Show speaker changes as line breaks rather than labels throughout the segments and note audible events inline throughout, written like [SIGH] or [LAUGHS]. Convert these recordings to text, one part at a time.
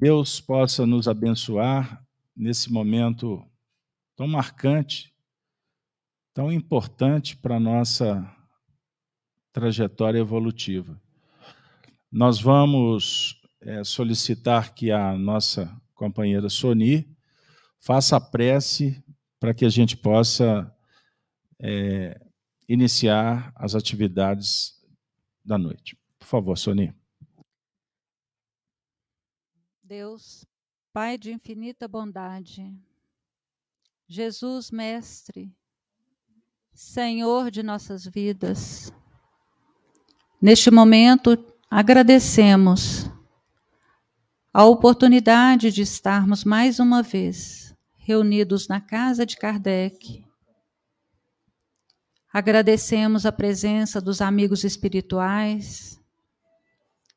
Deus possa nos abençoar nesse momento tão marcante, tão importante para a nossa trajetória evolutiva. Nós vamos é, solicitar que a nossa companheira Soni faça a prece para que a gente possa é, iniciar as atividades da noite. Por favor, Soni.
Deus, Pai de infinita bondade, Jesus, Mestre, Senhor de nossas vidas, neste momento agradecemos a oportunidade de estarmos mais uma vez reunidos na casa de Kardec. Agradecemos a presença dos amigos espirituais,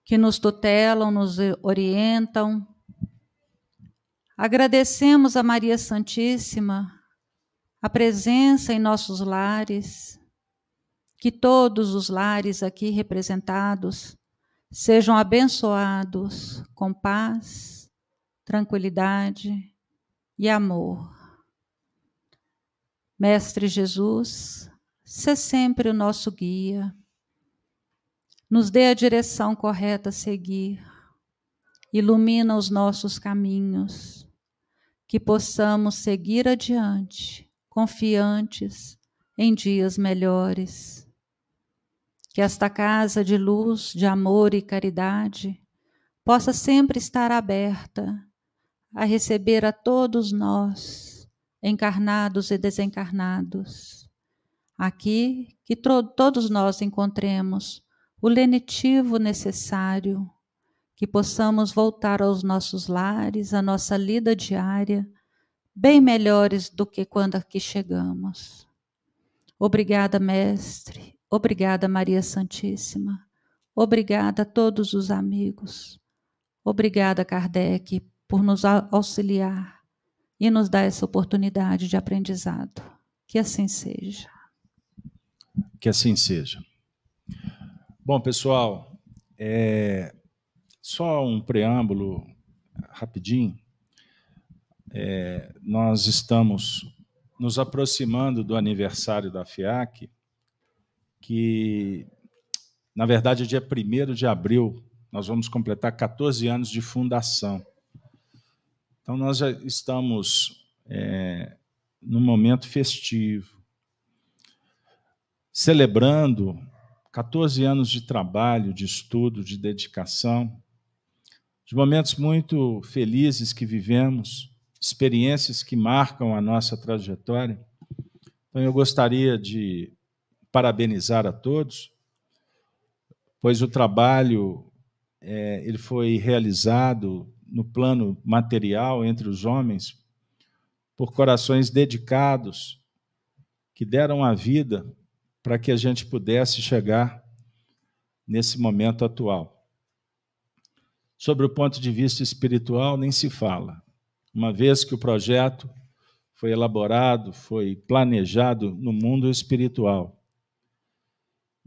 que nos tutelam, nos orientam. Agradecemos a Maria Santíssima a presença em nossos lares, que todos os lares aqui representados sejam abençoados com paz, tranquilidade e amor. Mestre Jesus, se sempre o nosso guia nos dê a direção correta a seguir, ilumina os nossos caminhos, que possamos seguir adiante, confiantes em dias melhores. Que esta casa de luz, de amor e caridade possa sempre estar aberta a receber a todos nós, encarnados e desencarnados. Aqui que todos nós encontremos o lenitivo necessário, que possamos voltar aos nossos lares, à nossa lida diária, bem melhores do que quando aqui chegamos. Obrigada, Mestre. Obrigada, Maria Santíssima. Obrigada a todos os amigos. Obrigada, Kardec, por nos auxiliar e nos dar essa oportunidade de aprendizado. Que assim seja.
Que assim seja. Bom, pessoal, é, só um preâmbulo rapidinho. É, nós estamos nos aproximando do aniversário da FIAC, que, na verdade, é dia 1 de abril, nós vamos completar 14 anos de fundação. Então, nós já estamos é, num momento festivo, celebrando 14 anos de trabalho, de estudo, de dedicação, de momentos muito felizes que vivemos, experiências que marcam a nossa trajetória. Então, eu gostaria de parabenizar a todos, pois o trabalho é, ele foi realizado no plano material entre os homens por corações dedicados que deram a vida para que a gente pudesse chegar nesse momento atual. Sobre o ponto de vista espiritual, nem se fala, uma vez que o projeto foi elaborado, foi planejado no mundo espiritual.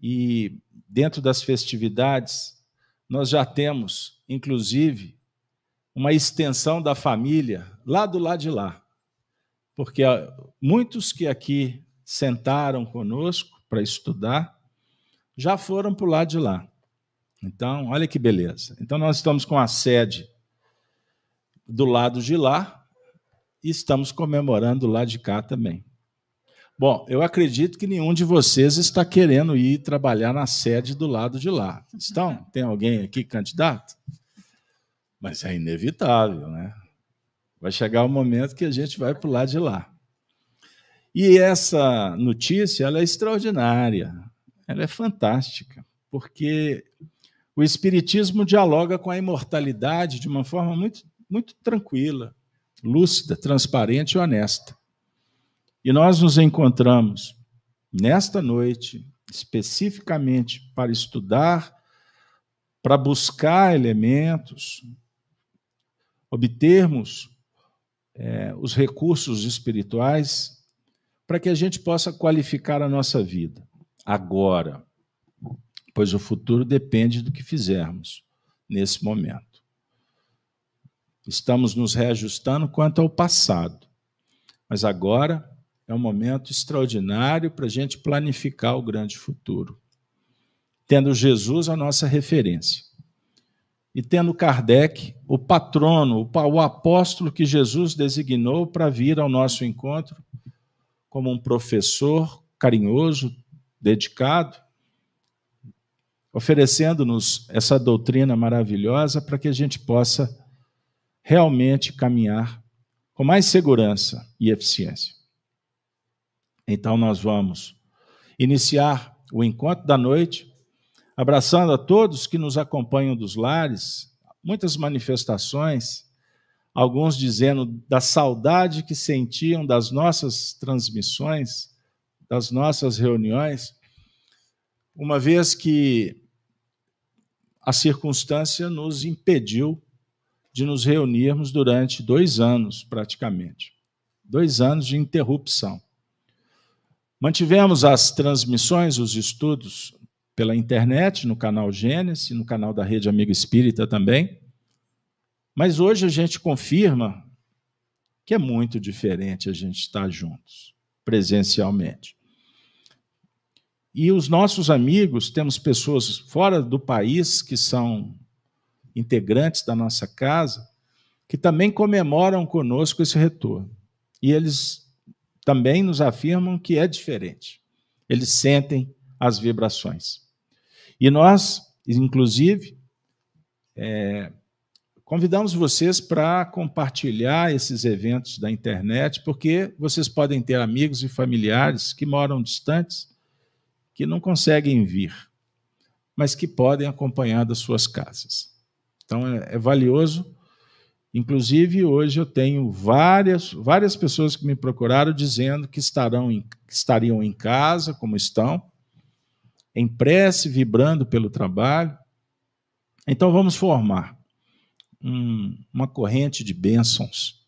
E dentro das festividades, nós já temos, inclusive, uma extensão da família lá do lado de lá. Porque muitos que aqui sentaram conosco para estudar, já foram para o lado de lá. Então, olha que beleza. Então, nós estamos com a sede do lado de lá e estamos comemorando do lado de cá também. Bom, eu acredito que nenhum de vocês está querendo ir trabalhar na sede do lado de lá. Estão? [LAUGHS] Tem alguém aqui candidato? Mas é inevitável, né? Vai chegar o momento que a gente vai para o lado de lá. E essa notícia ela é extraordinária, ela é fantástica, porque o Espiritismo dialoga com a imortalidade de uma forma muito, muito tranquila, lúcida, transparente e honesta. E nós nos encontramos nesta noite, especificamente para estudar, para buscar elementos, obtermos é, os recursos espirituais para que a gente possa qualificar a nossa vida agora, pois o futuro depende do que fizermos nesse momento. Estamos nos reajustando quanto ao passado. Mas agora é um momento extraordinário para a gente planificar o grande futuro. Tendo Jesus a nossa referência. E tendo Kardec, o patrono, o apóstolo que Jesus designou para vir ao nosso encontro como um professor carinhoso, dedicado, oferecendo-nos essa doutrina maravilhosa para que a gente possa realmente caminhar com mais segurança e eficiência. Então, nós vamos iniciar o encontro da noite, abraçando a todos que nos acompanham dos lares, muitas manifestações, alguns dizendo da saudade que sentiam das nossas transmissões, das nossas reuniões, uma vez que a circunstância nos impediu de nos reunirmos durante dois anos, praticamente. Dois anos de interrupção. Mantivemos as transmissões, os estudos pela internet, no canal Gênesis, no canal da Rede Amigo Espírita também. Mas hoje a gente confirma que é muito diferente a gente estar juntos, presencialmente. E os nossos amigos, temos pessoas fora do país que são integrantes da nossa casa, que também comemoram conosco esse retorno. E eles também nos afirmam que é diferente. Eles sentem as vibrações. E nós, inclusive, é, convidamos vocês para compartilhar esses eventos da internet, porque vocês podem ter amigos e familiares que moram distantes que não conseguem vir, mas que podem acompanhar das suas casas. Então é, é valioso. Inclusive, hoje eu tenho várias, várias pessoas que me procuraram dizendo que, estarão em, que estariam em casa, como estão, em prece, vibrando pelo trabalho. Então vamos formar um, uma corrente de bênçãos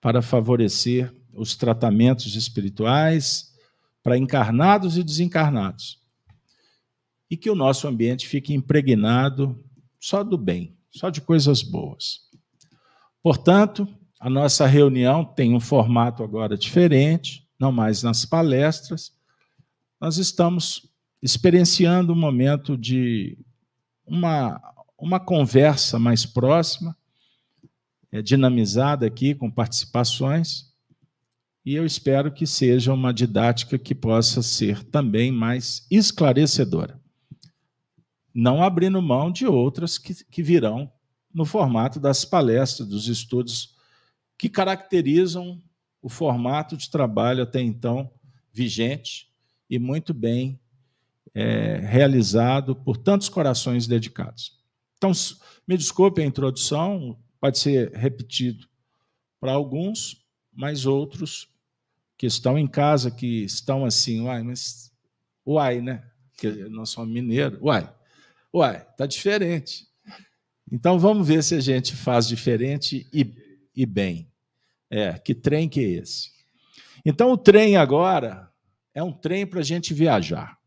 para favorecer os tratamentos espirituais para encarnados e desencarnados. E que o nosso ambiente fique impregnado só do bem, só de coisas boas. Portanto, a nossa reunião tem um formato agora diferente, não mais nas palestras. Nós estamos experienciando um momento de uma, uma conversa mais próxima, é, dinamizada aqui com participações e eu espero que seja uma didática que possa ser também mais esclarecedora. Não abrindo mão de outras que, que virão no formato das palestras, dos estudos que caracterizam o formato de trabalho até então vigente e muito bem é, realizado por tantos corações dedicados. Então, me desculpe a introdução, pode ser repetido para alguns, mas outros que estão em casa, que estão assim, uai, mas uai, né? Que nós somos mineiros, uai, uai, tá diferente. Então vamos ver se a gente faz diferente e, e bem. É, que trem que é esse? Então o trem agora é um trem para a gente viajar.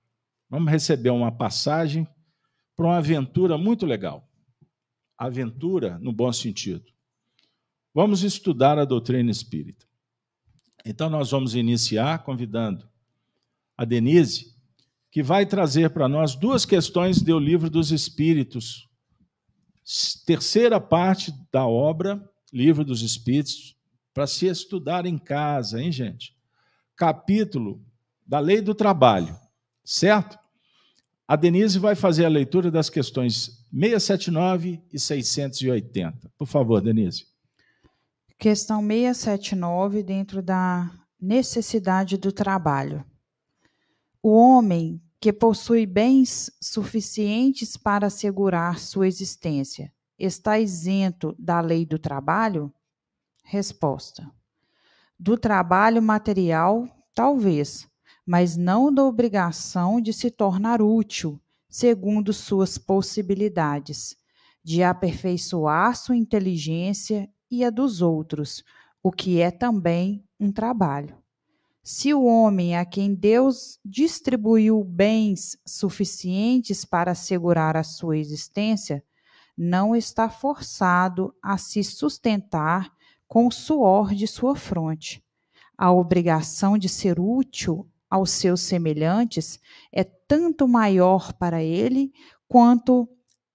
Vamos receber uma passagem para uma aventura muito legal. Aventura no bom sentido. Vamos estudar a doutrina espírita. Então, nós vamos iniciar convidando a Denise, que vai trazer para nós duas questões do Livro dos Espíritos, terceira parte da obra, Livro dos Espíritos, para se estudar em casa, hein, gente? Capítulo da Lei do Trabalho, certo? A Denise vai fazer a leitura das questões 679 e 680. Por favor, Denise.
Questão 679, dentro da necessidade do trabalho. O homem que possui bens suficientes para assegurar sua existência está isento da lei do trabalho? Resposta: Do trabalho material, talvez, mas não da obrigação de se tornar útil, segundo suas possibilidades, de aperfeiçoar sua inteligência e a dos outros, o que é também um trabalho. Se o homem a quem Deus distribuiu bens suficientes para assegurar a sua existência não está forçado a se sustentar com o suor de sua fronte. A obrigação de ser útil aos seus semelhantes é tanto maior para ele quanto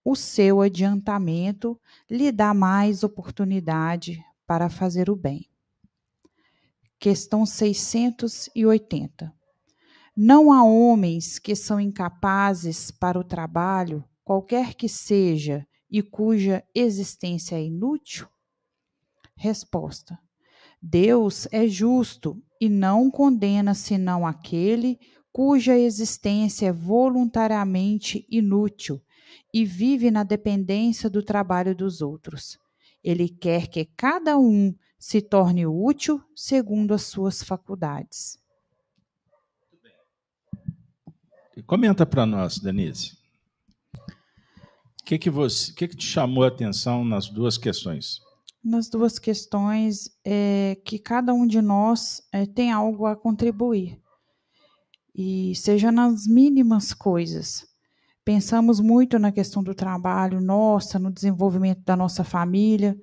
o seu adiantamento lhe dá mais oportunidade para fazer o bem. Questão 680. Não há homens que são incapazes para o trabalho, qualquer que seja, e cuja existência é inútil? Resposta: Deus é justo e não condena senão aquele cuja existência é voluntariamente inútil e vive na dependência do trabalho dos outros. Ele quer que cada um se torne útil segundo as suas faculdades.
Comenta para nós, Denise. O que, que, você, que, que te chamou a atenção nas duas questões?
Nas duas questões é que cada um de nós é, tem algo a contribuir. E seja nas mínimas coisas. Pensamos muito na questão do trabalho, nossa, no desenvolvimento da nossa família,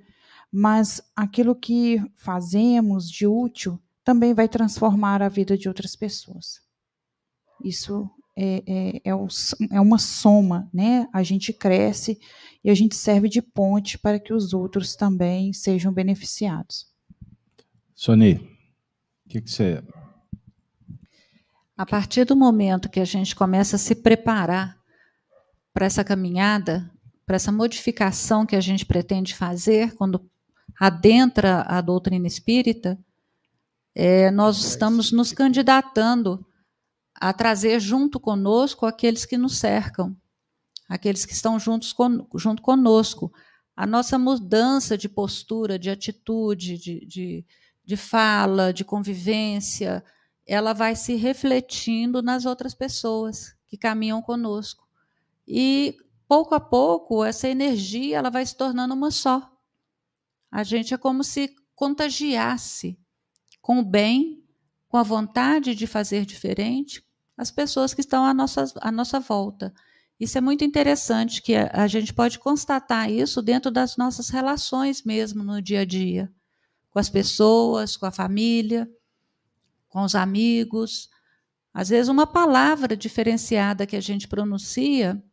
mas aquilo que fazemos de útil também vai transformar a vida de outras pessoas. Isso é, é, é, é uma soma, né? A gente cresce e a gente serve de ponte para que os outros também sejam beneficiados.
Sony, o que, que você.
A partir do momento que a gente começa a se preparar para essa caminhada, para essa modificação que a gente pretende fazer quando adentra a doutrina espírita, é, nós estamos nos candidatando a trazer junto conosco aqueles que nos cercam, aqueles que estão juntos con junto conosco. A nossa mudança de postura, de atitude, de, de, de fala, de convivência, ela vai se refletindo nas outras pessoas que caminham conosco. E pouco a pouco essa energia ela vai se tornando uma só. A gente é como se contagiasse com o bem, com a vontade de fazer diferente, as pessoas que estão à nossa, à nossa volta. Isso é muito interessante, que a, a gente pode constatar isso dentro das nossas relações mesmo no dia a dia, com as pessoas, com a família, com os amigos. Às vezes, uma palavra diferenciada que a gente pronuncia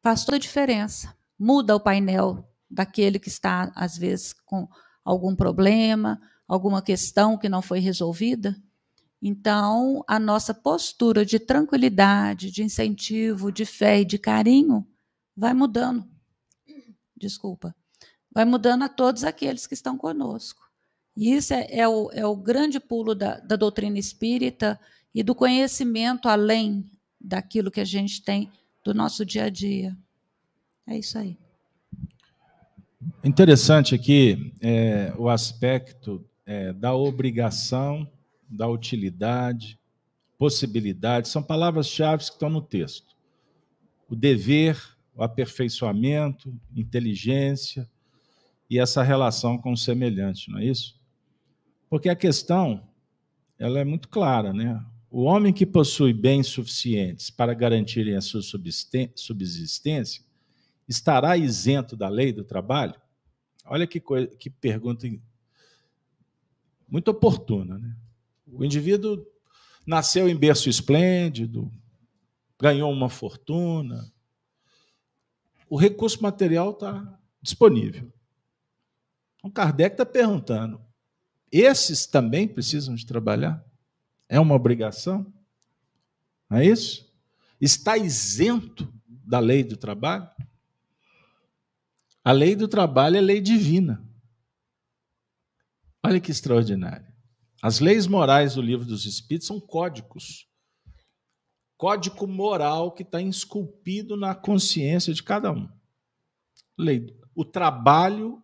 faz toda a diferença. Muda o painel daquele que está, às vezes, com algum problema, alguma questão que não foi resolvida. Então, a nossa postura de tranquilidade, de incentivo, de fé e de carinho vai mudando. Desculpa. Vai mudando a todos aqueles que estão conosco. E isso é, é, o, é o, grande pulo da, da doutrina espírita e do conhecimento além daquilo que a gente tem do nosso dia a dia. É isso aí.
Interessante aqui é, o aspecto é, da obrigação da utilidade, possibilidade, são palavras-chave que estão no texto. O dever, o aperfeiçoamento, inteligência e essa relação com o semelhante, não é isso? Porque a questão ela é muito clara, né? O homem que possui bens suficientes para garantirem a sua subsistência estará isento da lei do trabalho? Olha que, coisa, que pergunta muito oportuna, né? O indivíduo nasceu em berço esplêndido, ganhou uma fortuna. O recurso material está disponível. Então, Kardec está perguntando: esses também precisam de trabalhar? É uma obrigação? Não é isso? Está isento da lei do trabalho? A lei do trabalho é lei divina. Olha que extraordinário. As leis morais do livro dos Espíritos são códigos. Código moral que está esculpido na consciência de cada um. Lei. O trabalho,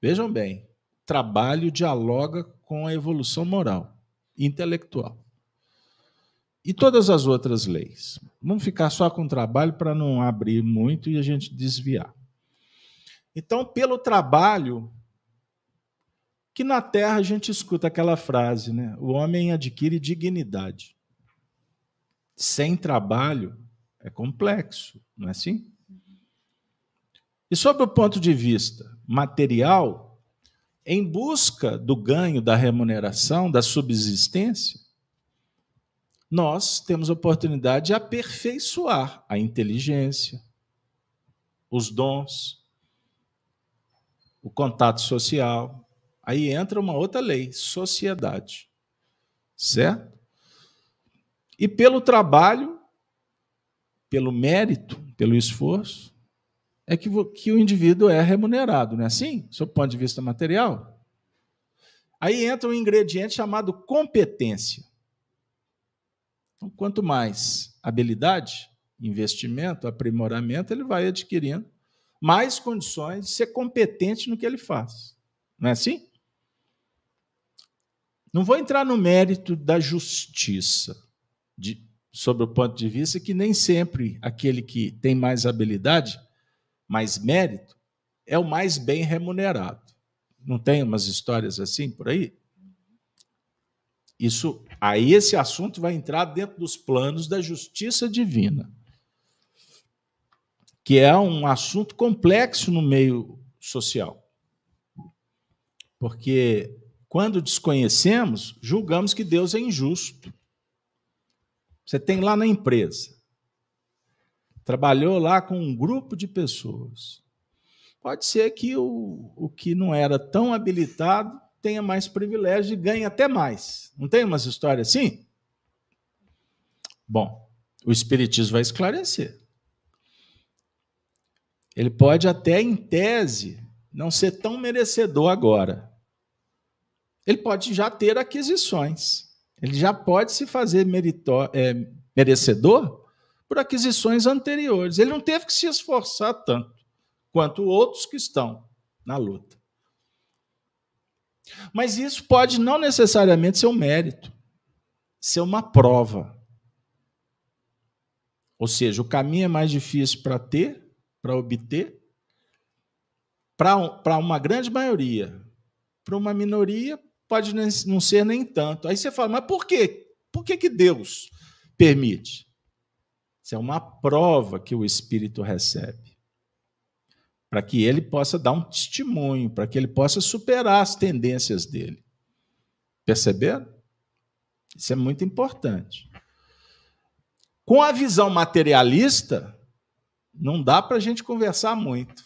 vejam bem, trabalho dialoga com a evolução moral, intelectual. E todas as outras leis. Vamos ficar só com o trabalho para não abrir muito e a gente desviar. Então, pelo trabalho, que na terra a gente escuta aquela frase, né? O homem adquire dignidade. Sem trabalho é complexo, não é assim? E sobre o ponto de vista material, em busca do ganho, da remuneração, da subsistência, nós temos a oportunidade de aperfeiçoar a inteligência, os dons, o contato social. Aí entra uma outra lei, sociedade. Certo? E pelo trabalho, pelo mérito, pelo esforço, é que, que o indivíduo é remunerado, não é assim? Do ponto de vista material. Aí entra um ingrediente chamado competência. Então, quanto mais habilidade, investimento, aprimoramento, ele vai adquirindo mais condições de ser competente no que ele faz. Não é assim? Não vou entrar no mérito da justiça, de, sobre o ponto de vista que nem sempre aquele que tem mais habilidade, mais mérito, é o mais bem remunerado. Não tem umas histórias assim por aí? Isso, aí esse assunto vai entrar dentro dos planos da justiça divina, que é um assunto complexo no meio social. Porque quando desconhecemos, julgamos que Deus é injusto. Você tem lá na empresa, trabalhou lá com um grupo de pessoas. Pode ser que o, o que não era tão habilitado tenha mais privilégio e ganhe até mais. Não tem umas histórias assim? Bom, o Espiritismo vai esclarecer. Ele pode até, em tese, não ser tão merecedor agora. Ele pode já ter aquisições. Ele já pode se fazer é, merecedor por aquisições anteriores. Ele não teve que se esforçar tanto quanto outros que estão na luta. Mas isso pode não necessariamente ser um mérito, ser uma prova. Ou seja, o caminho é mais difícil para ter, para obter, para uma grande maioria. Para uma minoria, pode não ser nem tanto. Aí você fala, mas por quê? Por que, que Deus permite? Isso é uma prova que o Espírito recebe para que ele possa dar um testemunho, para que ele possa superar as tendências dele. Perceberam? Isso é muito importante. Com a visão materialista, não dá para a gente conversar muito.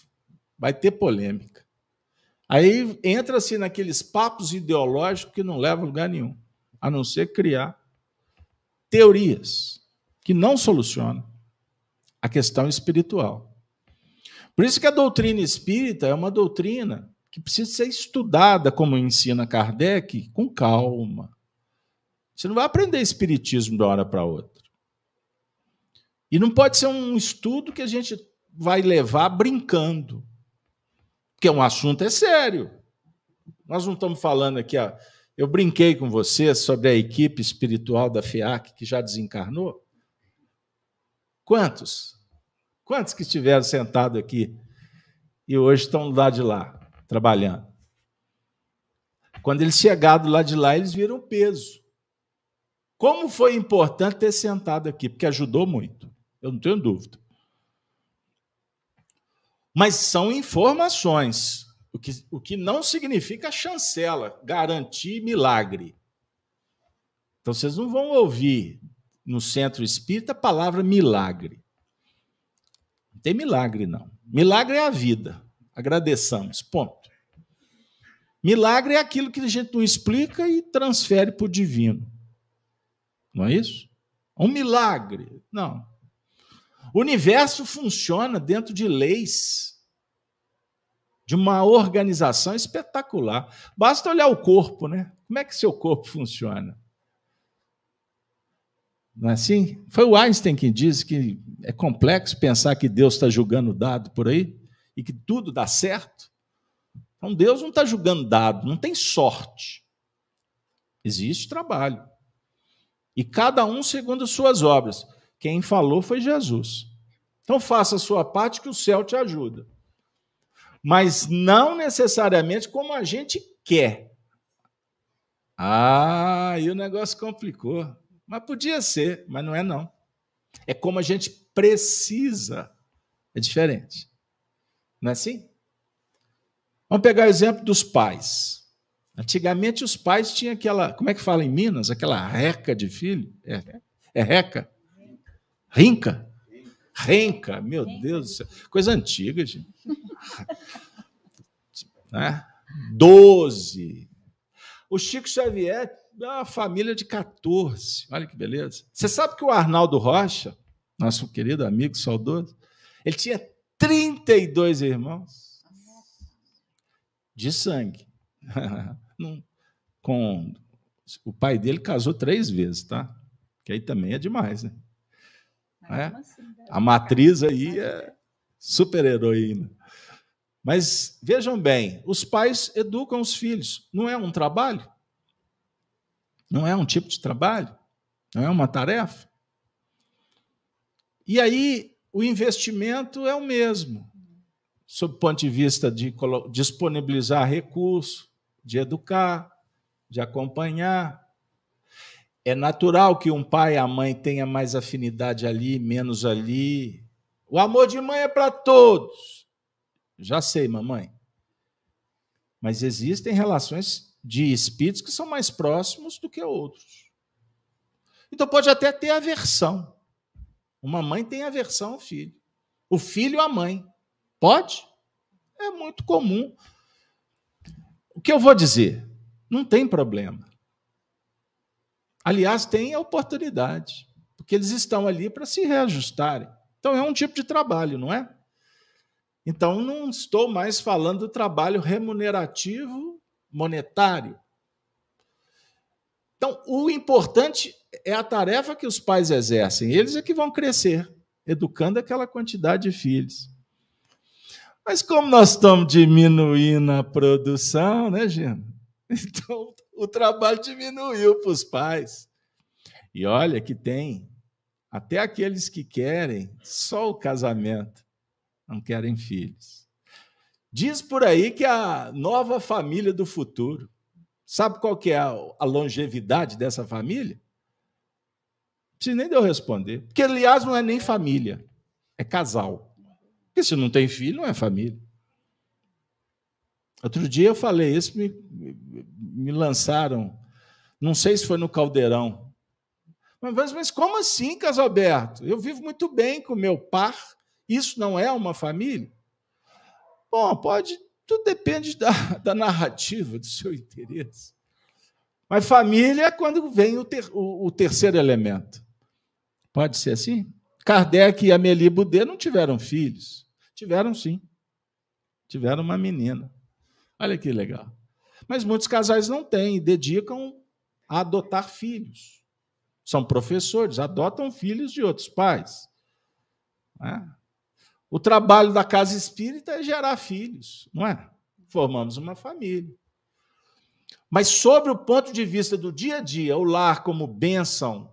Vai ter polêmica. Aí entra-se naqueles papos ideológicos que não levam a lugar nenhum, a não ser criar teorias que não solucionam a questão espiritual. Por isso que a doutrina espírita é uma doutrina que precisa ser estudada, como ensina Kardec, com calma. Você não vai aprender espiritismo de uma hora para outra. E não pode ser um estudo que a gente vai levar brincando. Porque um assunto é sério. Nós não estamos falando aqui, ó, eu brinquei com você sobre a equipe espiritual da FIAC que já desencarnou. Quantos? Quantos que estiveram sentados aqui e hoje estão lado de lá, trabalhando? Quando eles chegaram do de lá, eles viram peso. Como foi importante ter sentado aqui, porque ajudou muito, eu não tenho dúvida. Mas são informações, o que, o que não significa chancela, garantir milagre. Então vocês não vão ouvir no centro espírita a palavra milagre. Não tem milagre, não. Milagre é a vida. Agradeçamos. Ponto. Milagre é aquilo que a gente não explica e transfere para o divino. Não é isso? Um milagre. Não. O universo funciona dentro de leis, de uma organização espetacular. Basta olhar o corpo, né? Como é que seu corpo funciona? Não é assim? Foi o Einstein que disse que é complexo pensar que Deus está julgando dado por aí e que tudo dá certo. Então Deus não está julgando dado, não tem sorte. Existe trabalho. E cada um segundo as suas obras. Quem falou foi Jesus. Então faça a sua parte que o céu te ajuda. Mas não necessariamente como a gente quer. Ah, e o negócio complicou. Mas podia ser, mas não é não. É como a gente precisa. É diferente. Não é assim? Vamos pegar o exemplo dos pais. Antigamente os pais tinham aquela, como é que fala em Minas? Aquela reca de filho. É, é reca? Rinca? Renca, meu Deus do céu. Coisa antiga, gente. [LAUGHS] né? Doze. O Chico Xavier é uma família de 14. Olha que beleza. Você sabe que o Arnaldo Rocha, nosso querido amigo saudoso, ele tinha 32 irmãos de sangue. [LAUGHS] Com o pai dele casou três vezes, tá? Que aí também é demais, né? É? Assim, a matriz aí é super heroína. Mas vejam bem, os pais educam os filhos. Não é um trabalho? Não é um tipo de trabalho? Não é uma tarefa? E aí o investimento é o mesmo, sob o ponto de vista de disponibilizar recurso, de educar, de acompanhar. É natural que um pai e a mãe tenham mais afinidade ali, menos ali. O amor de mãe é para todos. Já sei, mamãe. Mas existem relações de espíritos que são mais próximos do que outros. Então pode até ter aversão. Uma mãe tem aversão ao filho. O filho à mãe. Pode? É muito comum. O que eu vou dizer? Não tem problema. Aliás, tem a oportunidade, porque eles estão ali para se reajustarem. Então é um tipo de trabalho, não é? Então não estou mais falando do trabalho remunerativo monetário. Então, o importante é a tarefa que os pais exercem. Eles é que vão crescer, educando aquela quantidade de filhos. Mas como nós estamos diminuindo a produção, né, Gina? [LAUGHS] Então, o trabalho diminuiu para os pais. E olha que tem até aqueles que querem só o casamento, não querem filhos. Diz por aí que a nova família do futuro. Sabe qual que é a longevidade dessa família? Não nem de eu responder. Porque, aliás, não é nem família, é casal. Porque se não tem filho, não é família. Outro dia eu falei isso, me, me lançaram, não sei se foi no Caldeirão. Mas, mas como assim, Casalberto? Eu vivo muito bem com meu par, isso não é uma família? Bom, pode, tudo depende da, da narrativa, do seu interesse. Mas família é quando vem o, ter, o, o terceiro elemento. Pode ser assim? Kardec e Amélie Boudet não tiveram filhos. Tiveram sim. Tiveram uma menina. Olha que legal. Mas muitos casais não têm, dedicam a adotar filhos. São professores, adotam filhos de outros pais. É? O trabalho da casa espírita é gerar filhos, não é? Formamos uma família. Mas sobre o ponto de vista do dia a dia, o lar como bênção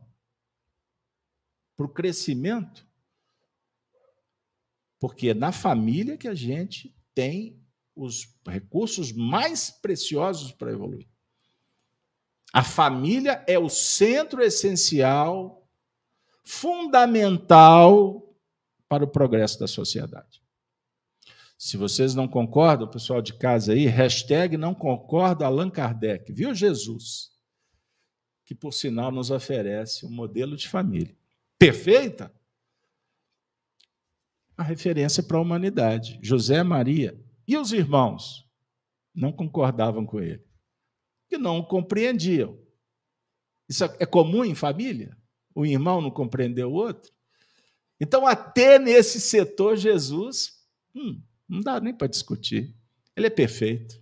para o crescimento, porque é na família que a gente tem os recursos mais preciosos para evoluir. A família é o centro essencial, fundamental para o progresso da sociedade. Se vocês não concordam, pessoal de casa aí, hashtag não concordo Allan Kardec, viu Jesus? Que, por sinal, nos oferece um modelo de família perfeita. A referência para a humanidade. José Maria e os irmãos não concordavam com ele, que não o compreendiam. Isso é comum em família? O irmão não compreendeu o outro? Então, até nesse setor, Jesus, hum, não dá nem para discutir. Ele é perfeito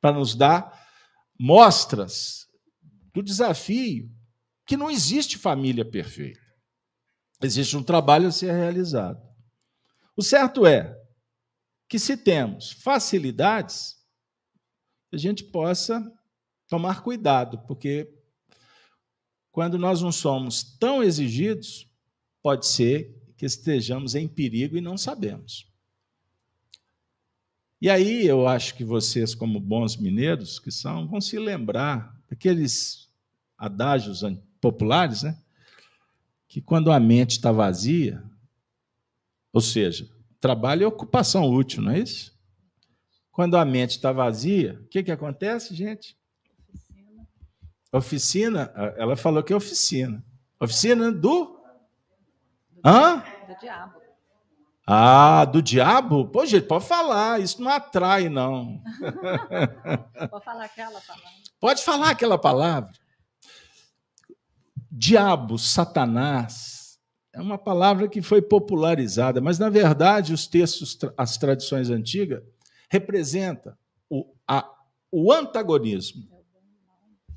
para nos dar mostras do desafio que não existe família perfeita. Existe um trabalho a ser realizado. O certo é que se temos facilidades, a gente possa tomar cuidado, porque quando nós não somos tão exigidos, pode ser que estejamos em perigo e não sabemos. E aí eu acho que vocês, como bons mineiros que são, vão se lembrar daqueles adágios populares, né? Que quando a mente está vazia, ou seja, Trabalho é ocupação útil, não é isso? Quando a mente está vazia, o que, que acontece, gente? Oficina, ela falou que é oficina. Oficina do. Hã? Do diabo. Ah, do diabo? Pô, gente, pode falar, isso não atrai, não. [LAUGHS]
pode falar aquela palavra.
Pode falar aquela palavra. Diabo, Satanás, é uma palavra que foi popularizada, mas na verdade os textos, as tradições antigas, representa o, a, o antagonismo,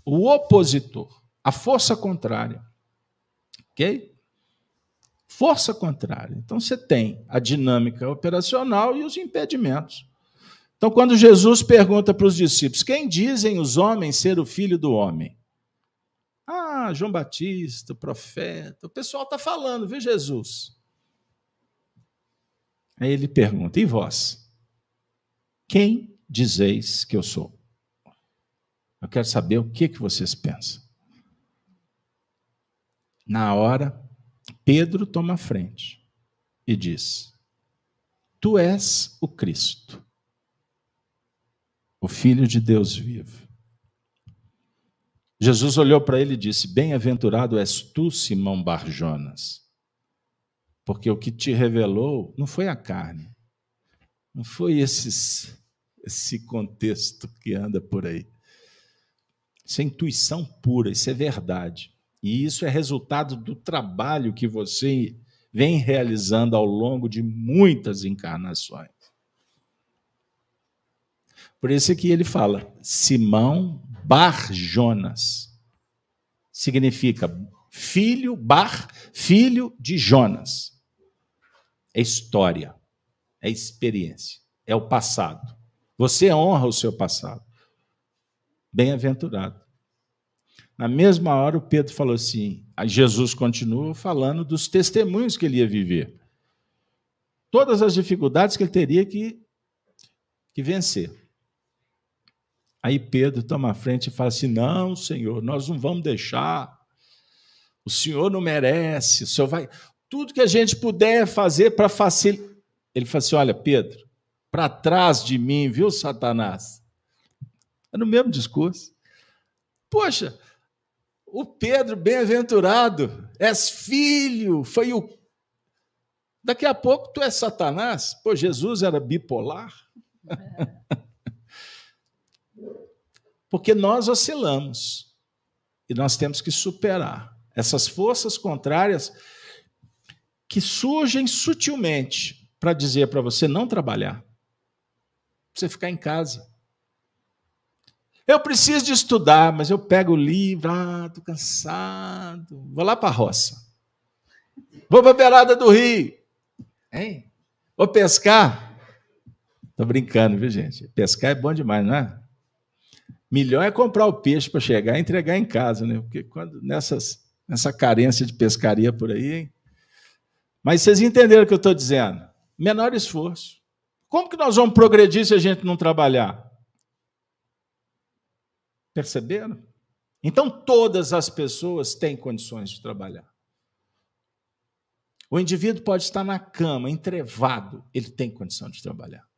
o opositor, a força contrária. Ok? Força contrária. Então você tem a dinâmica operacional e os impedimentos. Então, quando Jesus pergunta para os discípulos: quem dizem os homens ser o filho do homem? Ah, João Batista, profeta. O pessoal está falando, viu, Jesus? Aí ele pergunta: e vós? Quem dizeis que eu sou? Eu quero saber o que, que vocês pensam. Na hora, Pedro toma a frente e diz: Tu és o Cristo, o Filho de Deus vivo. Jesus olhou para ele e disse: Bem-aventurado és tu, Simão Barjonas, porque o que te revelou não foi a carne, não foi esses, esse contexto que anda por aí. Isso é intuição pura, isso é verdade. E isso é resultado do trabalho que você vem realizando ao longo de muitas encarnações. Por isso que ele fala Simão Bar Jonas. Significa filho, Bar, filho de Jonas. É história, é experiência, é o passado. Você honra o seu passado. Bem-aventurado. Na mesma hora, o Pedro falou assim: Jesus continua falando dos testemunhos que ele ia viver. Todas as dificuldades que ele teria que, que vencer. Aí Pedro toma a frente e fala assim: Não, Senhor, nós não vamos deixar. O Senhor não merece. O Senhor vai. Tudo que a gente puder fazer para facilitar. Ele fala assim: Olha, Pedro, para trás de mim, viu, Satanás? É no mesmo discurso. Poxa, o Pedro, bem-aventurado, és filho, foi o. Daqui a pouco tu és Satanás. Pô, Jesus era bipolar. Porque nós oscilamos e nós temos que superar essas forças contrárias que surgem sutilmente para dizer para você não trabalhar, você ficar em casa. Eu preciso de estudar, mas eu pego o livro, ah, estou cansado, vou lá para a roça. Vou para a beirada do rio. Hein? Vou pescar. Estou brincando, viu, gente? Pescar é bom demais, não é? Melhor é comprar o peixe para chegar e entregar em casa, né? Porque quando nessas, nessa carência de pescaria por aí. Hein? Mas vocês entenderam o que eu estou dizendo? Menor esforço. Como que nós vamos progredir se a gente não trabalhar? Perceberam? Então, todas as pessoas têm condições de trabalhar. O indivíduo pode estar na cama, entrevado, ele tem condição de trabalhar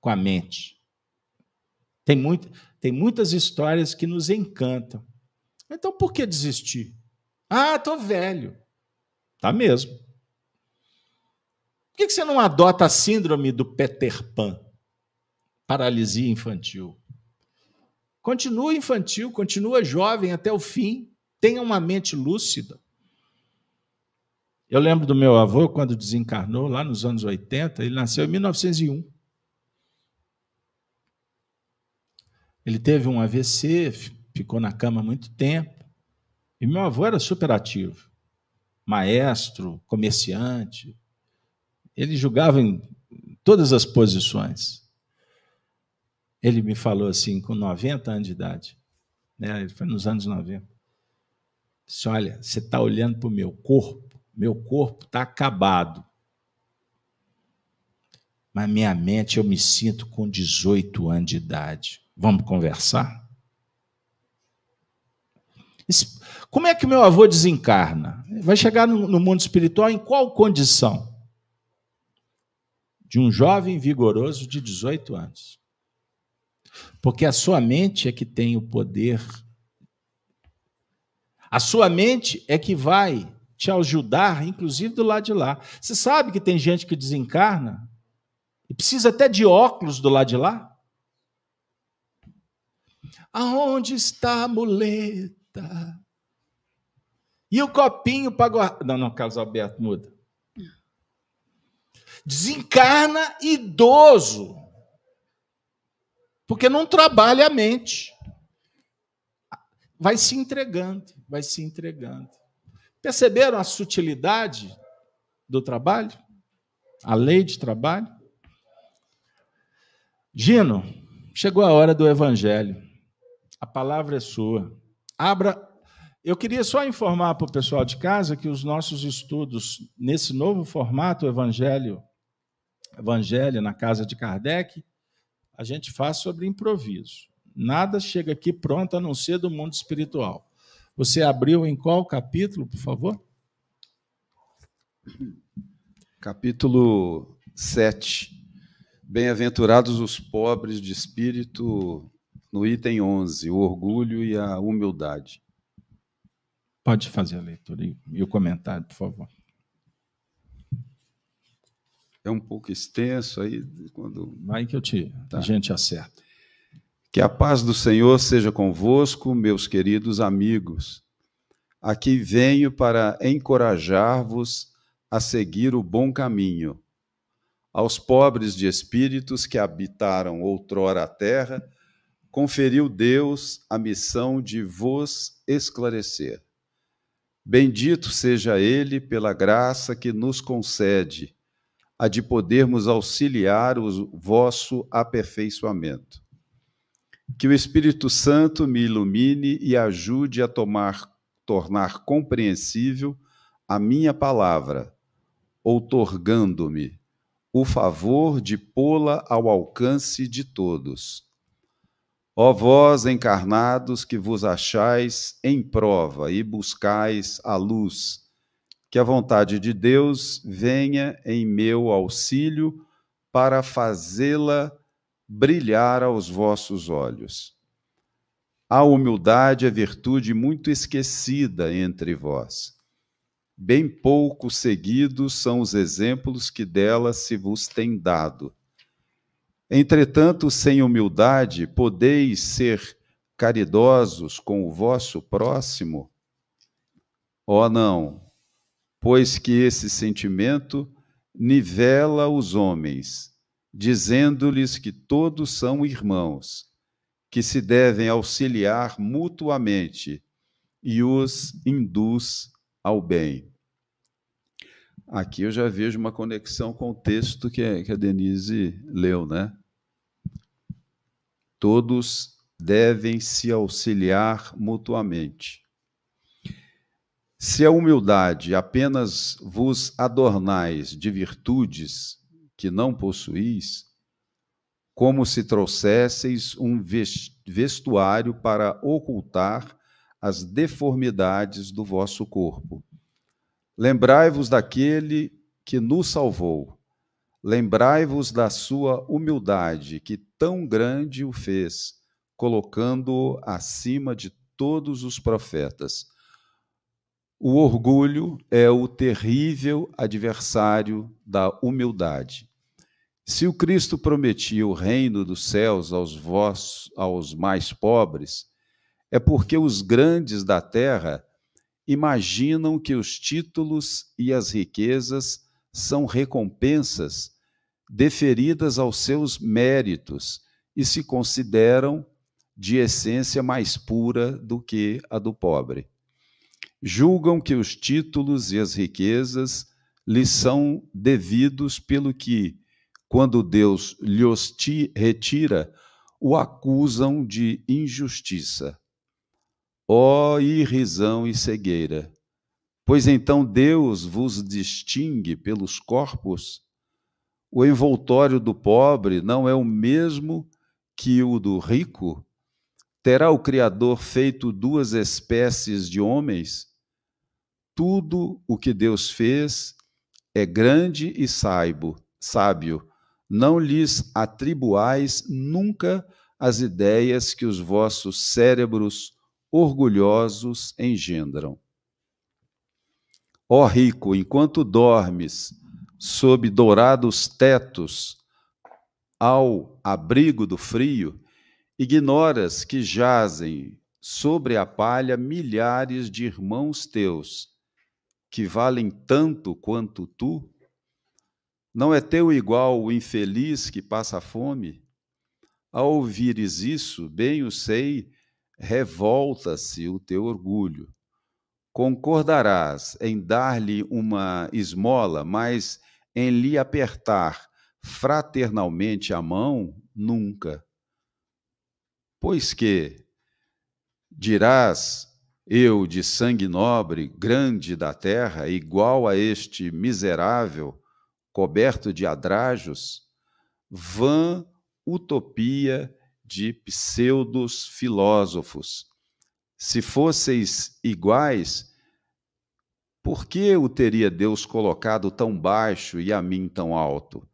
com a mente. Tem, muito, tem muitas histórias que nos encantam. Então, por que desistir? Ah, estou velho. Tá mesmo. Por que você não adota a síndrome do Peter Pan? Paralisia infantil. Continua infantil, continua jovem até o fim, tenha uma mente lúcida. Eu lembro do meu avô, quando desencarnou, lá nos anos 80, ele nasceu em 1901. Ele teve um AVC, ficou na cama muito tempo. E meu avô era super ativo. Maestro, comerciante. Ele julgava em todas as posições. Ele me falou assim, com 90 anos de idade, né? ele foi nos anos 90. Disse: Olha, você está olhando para o meu corpo, meu corpo está acabado. Mas minha mente eu me sinto com 18 anos de idade. Vamos conversar? Como é que meu avô desencarna? Vai chegar no mundo espiritual em qual condição? de um jovem vigoroso de 18 anos. Porque a sua mente é que tem o poder. A sua mente é que vai te ajudar, inclusive do lado de lá. Você sabe que tem gente que desencarna e precisa até de óculos do lado de lá? Aonde está a muleta? E o copinho para guardar. Não, não, Carlos Alberto, muda. Desencarna idoso. Porque não trabalha a mente. Vai se entregando, vai se entregando. Perceberam a sutilidade do trabalho? A lei de trabalho? Gino, chegou a hora do evangelho. A palavra é sua. Abra eu queria só informar para o pessoal de casa que os nossos estudos nesse novo formato Evangelho, Evangelho na casa de Kardec, a gente faz sobre improviso. Nada chega aqui pronto a não ser do mundo espiritual. Você abriu em qual capítulo, por favor?
Capítulo 7. Bem-aventurados os pobres de espírito, no item 11, o orgulho e a humildade.
Pode fazer a leitura e o comentário, por favor.
É um pouco extenso aí quando
vai que eu te tá. a gente acerta.
Que a paz do Senhor seja convosco, meus queridos amigos. Aqui venho para encorajar-vos a seguir o bom caminho. Aos pobres de espíritos que habitaram outrora a terra, conferiu Deus a missão de vos esclarecer. Bendito seja Ele pela graça que nos concede, a de podermos auxiliar o vosso aperfeiçoamento. Que o Espírito Santo me ilumine e ajude a tomar, tornar compreensível a minha palavra, outorgando-me o favor de pô-la ao alcance de todos Ó vós encarnados que vos achais em prova e buscais a luz, que a vontade de Deus venha em meu auxílio para fazê-la brilhar aos vossos olhos. A humildade é virtude muito esquecida entre vós. Bem pouco seguidos são os exemplos que dela se vos têm dado Entretanto, sem humildade, podeis ser caridosos com o vosso próximo? Oh, não, pois que esse sentimento nivela os homens, dizendo-lhes que todos são irmãos, que se devem auxiliar mutuamente e os induz ao bem. Aqui eu já vejo uma conexão com o texto que a Denise leu, né? Todos devem se auxiliar mutuamente. Se a humildade apenas vos adornais de virtudes que não possuís, como se trouxesseis um vestuário para ocultar as deformidades do vosso corpo Lembrai-vos daquele que nos salvou. Lembrai-vos da sua humildade, que tão grande o fez, colocando-o acima de todos os profetas. O orgulho é o terrível adversário da humildade. Se o Cristo prometia o reino dos céus aos vós, aos mais pobres, é porque os grandes da terra imaginam que os títulos e as riquezas são recompensas deferidas aos seus méritos e se consideram de essência mais pura do que a do pobre. Julgam que os títulos e as riquezas lhes são devidos pelo que, quando Deus lhes retira, o acusam de injustiça. Ó irrisão e cegueira! Pois então Deus vos distingue pelos corpos? O envoltório do pobre não é o mesmo que o do rico? Terá o Criador feito duas espécies de homens? Tudo o que Deus fez é grande e saibo, sábio, não lhes atribuais nunca as ideias que os vossos cérebros orgulhosos engendram. Ó rico, enquanto dormes sob dourados tetos, ao abrigo do frio, ignoras que jazem sobre a palha milhares de irmãos teus, que valem tanto quanto tu? Não é teu igual o infeliz que passa fome? Ao ouvires isso, bem o sei, revolta-se o teu orgulho. Concordarás em dar-lhe uma esmola, mas em lhe apertar fraternalmente a mão, nunca. Pois que dirás, eu de sangue nobre, grande da terra, igual a este miserável, coberto de adrajos, vã utopia de pseudos filósofos. Se fosseis iguais, por que o teria Deus colocado tão baixo e a mim tão alto?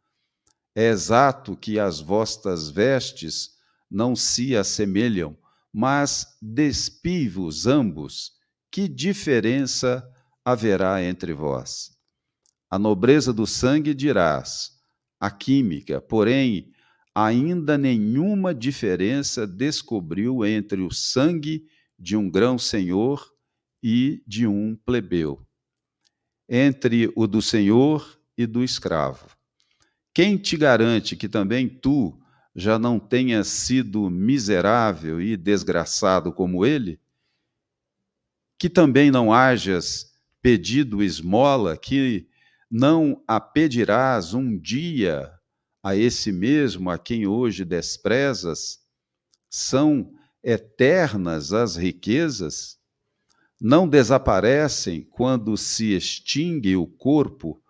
É exato que as vossas vestes não se assemelham, mas despivos ambos, que diferença haverá entre vós? A nobreza do sangue dirás, a química, porém, ainda nenhuma diferença descobriu entre o sangue de um grão-senhor e de um plebeu, entre o do senhor e do escravo. Quem te garante que também tu já não tenhas sido miserável e desgraçado como ele? Que também não hajas pedido esmola, que não a pedirás um dia a esse mesmo a quem hoje desprezas? São eternas as riquezas? Não desaparecem quando se extingue o corpo,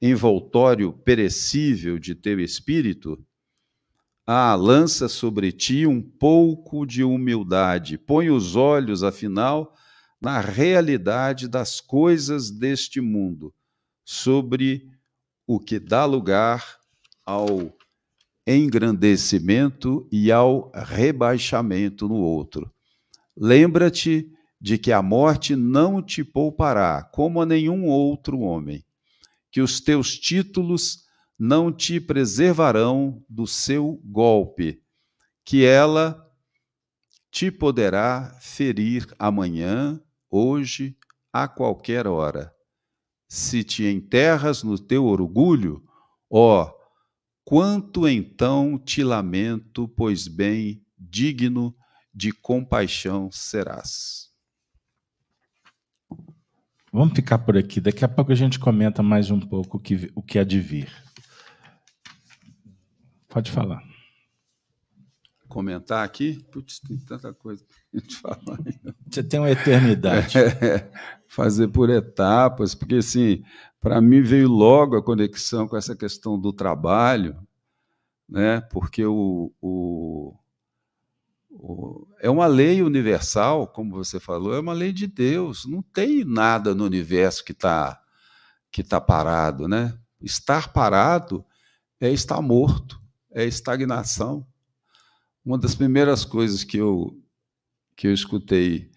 envoltório perecível de teu espírito? Ah, lança sobre ti um pouco de humildade, põe os olhos, afinal, na realidade das coisas deste mundo sobre o que dá lugar ao engrandecimento e ao rebaixamento no outro. Lembra-te de que a morte não te poupará, como a nenhum outro homem, que os teus títulos não te preservarão do seu golpe, que ela te poderá ferir amanhã, hoje, a qualquer hora se te enterras no teu orgulho, ó, quanto então te lamento, pois bem digno de compaixão serás.
Vamos ficar por aqui. Daqui a pouco a gente comenta mais um pouco o que, o que há de vir. Pode falar.
Comentar aqui? Putz, tem tanta coisa para gente falar.
Você tem uma eternidade. [LAUGHS]
É, fazer por etapas, porque assim, para mim veio logo a conexão com essa questão do trabalho, né? Porque o, o, o, é uma lei universal, como você falou, é uma lei de Deus. Não tem nada no universo que está que tá parado, né? Estar parado é estar morto, é estagnação. Uma das primeiras coisas que eu que eu escutei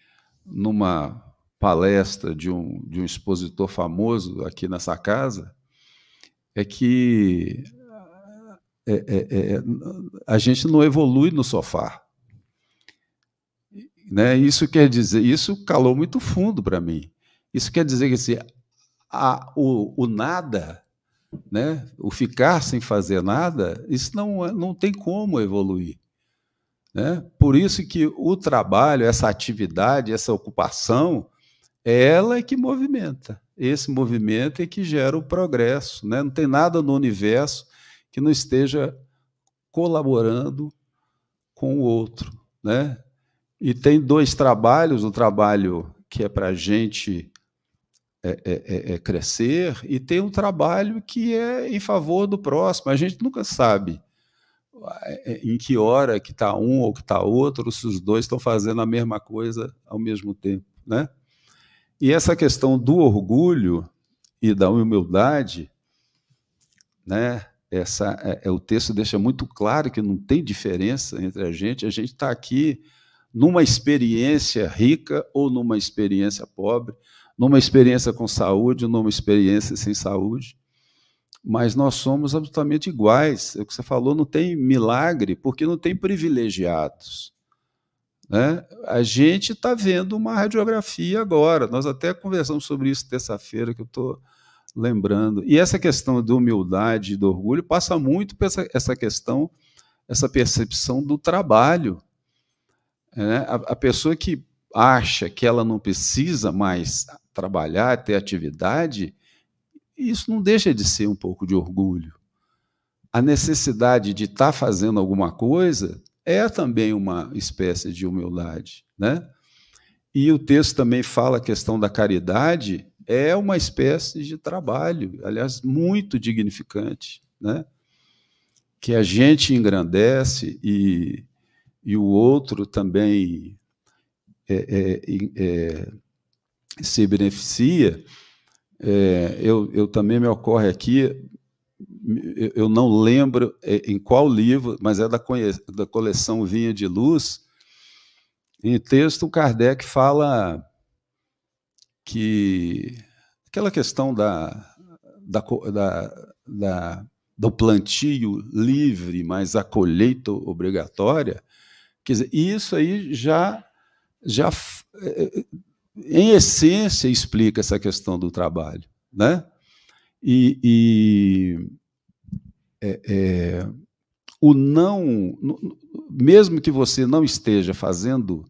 numa palestra de um, de um expositor famoso aqui nessa casa é que é, é, é, a gente não evolui no sofá. Né? Isso quer dizer, isso calou muito fundo para mim. Isso quer dizer que assim, a, o, o nada, né? o ficar sem fazer nada, isso não, é, não tem como evoluir. Né? Por isso que o trabalho, essa atividade, essa ocupação, ela é que movimenta. Esse movimento é que gera o progresso. Né? Não tem nada no universo que não esteja colaborando com o outro. Né? E tem dois trabalhos: o trabalho que é para a gente é, é, é, é, crescer, e tem um trabalho que é em favor do próximo. A gente nunca sabe é, em que hora que está um ou que está outro, se os dois estão fazendo a mesma coisa ao mesmo tempo. Né? E essa questão do orgulho e da humildade, né, essa, é, é, o texto deixa muito claro que não tem diferença entre a gente. A gente está aqui numa experiência rica ou numa experiência pobre, numa experiência com saúde, numa experiência sem saúde. Mas nós somos absolutamente iguais. É o que você falou, não tem milagre, porque não tem privilegiados. Né? A gente está vendo uma radiografia agora. Nós até conversamos sobre isso terça-feira, que eu estou lembrando. E essa questão de humildade e do orgulho passa muito por essa, essa questão, essa percepção do trabalho. É, a, a pessoa que acha que ela não precisa mais trabalhar, ter atividade, isso não deixa de ser um pouco de orgulho. A necessidade de estar tá fazendo alguma coisa é também uma espécie de humildade, né? E o texto também fala a questão da caridade, é uma espécie de trabalho, aliás, muito dignificante, né? que a gente engrandece e, e o outro também é, é, é, se beneficia. É, eu, eu também me ocorre aqui, eu não lembro é, em qual livro, mas é da, da coleção Vinha de Luz. Em texto, Kardec fala que aquela questão da, da, da, da, do plantio livre, mas a colheita obrigatória, quer dizer, isso aí já, já eh, em essência explica essa questão do trabalho, né? E é, é, o não, mesmo que você não esteja fazendo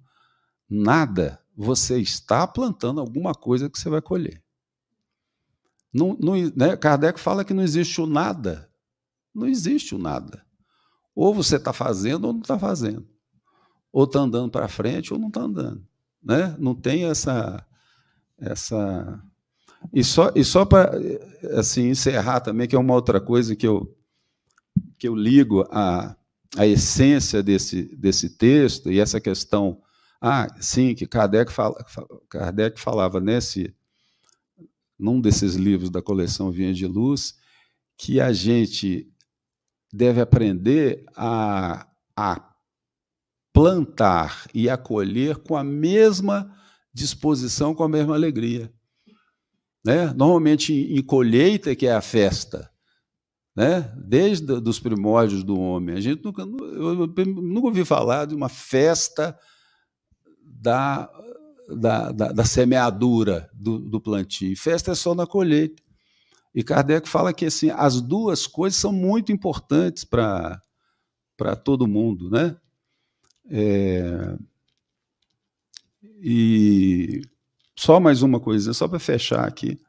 nada, você está plantando alguma coisa que você vai colher. Não, não, né? Kardec fala que não existe o nada. Não existe o nada. Ou você está fazendo ou não está fazendo. Ou está andando para frente ou não está andando. Né? Não tem essa. essa... E só, e só para assim, encerrar também, que é uma outra coisa que eu, que eu ligo à, à essência desse, desse texto e essa questão ah, sim, que Kardec, fala, Kardec falava nesse, num desses livros da coleção Vinha de Luz, que a gente deve aprender a, a plantar e acolher com a mesma disposição, com a mesma alegria. Né? Normalmente, em colheita, que é a festa, né? desde os primórdios do homem, a gente nunca, eu nunca ouvi falar de uma festa da, da, da, da semeadura do, do plantio. Festa é só na colheita. E Kardec fala que assim, as duas coisas são muito importantes para todo mundo. Né? É, e só mais uma coisa, só para fechar aqui.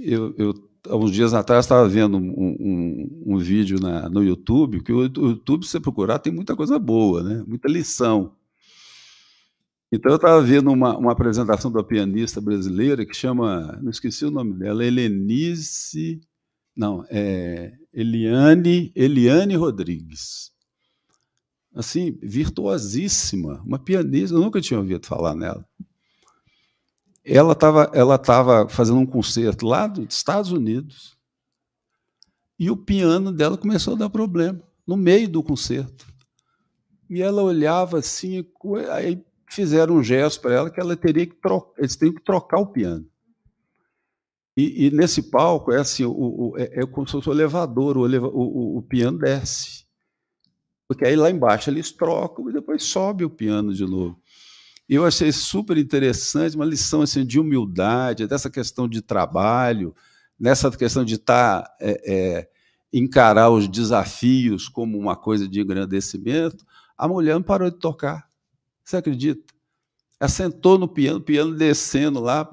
Eu, eu, uns dias atrás estava vendo um, um, um vídeo na, no YouTube, que o YouTube, se você procurar, tem muita coisa boa, né? muita lição. Então, eu estava vendo uma, uma apresentação da pianista brasileira que chama, não esqueci o nome dela, Helenice, não, é Eliane, Eliane Rodrigues. Assim, virtuosíssima, uma pianista, eu nunca tinha ouvido falar nela. Ela estava ela tava fazendo um concerto lá dos Estados Unidos e o piano dela começou a dar problema no meio do concerto. E ela olhava assim, aí fizeram um gesto para ela que ela teria que trocar, eles teriam que trocar o piano. E, e nesse palco é assim, o, o, é, é como se fosse o elevador, o, eleva, o, o, piano desce. Porque aí lá embaixo eles trocam e depois sobe o piano de novo. Eu achei super interessante, uma lição assim, de humildade, dessa questão de trabalho, nessa questão de estar tá, é, é, encarar os desafios como uma coisa de engrandecimento. A mulher não parou de tocar. Você acredita? Ela sentou no piano, piano descendo lá,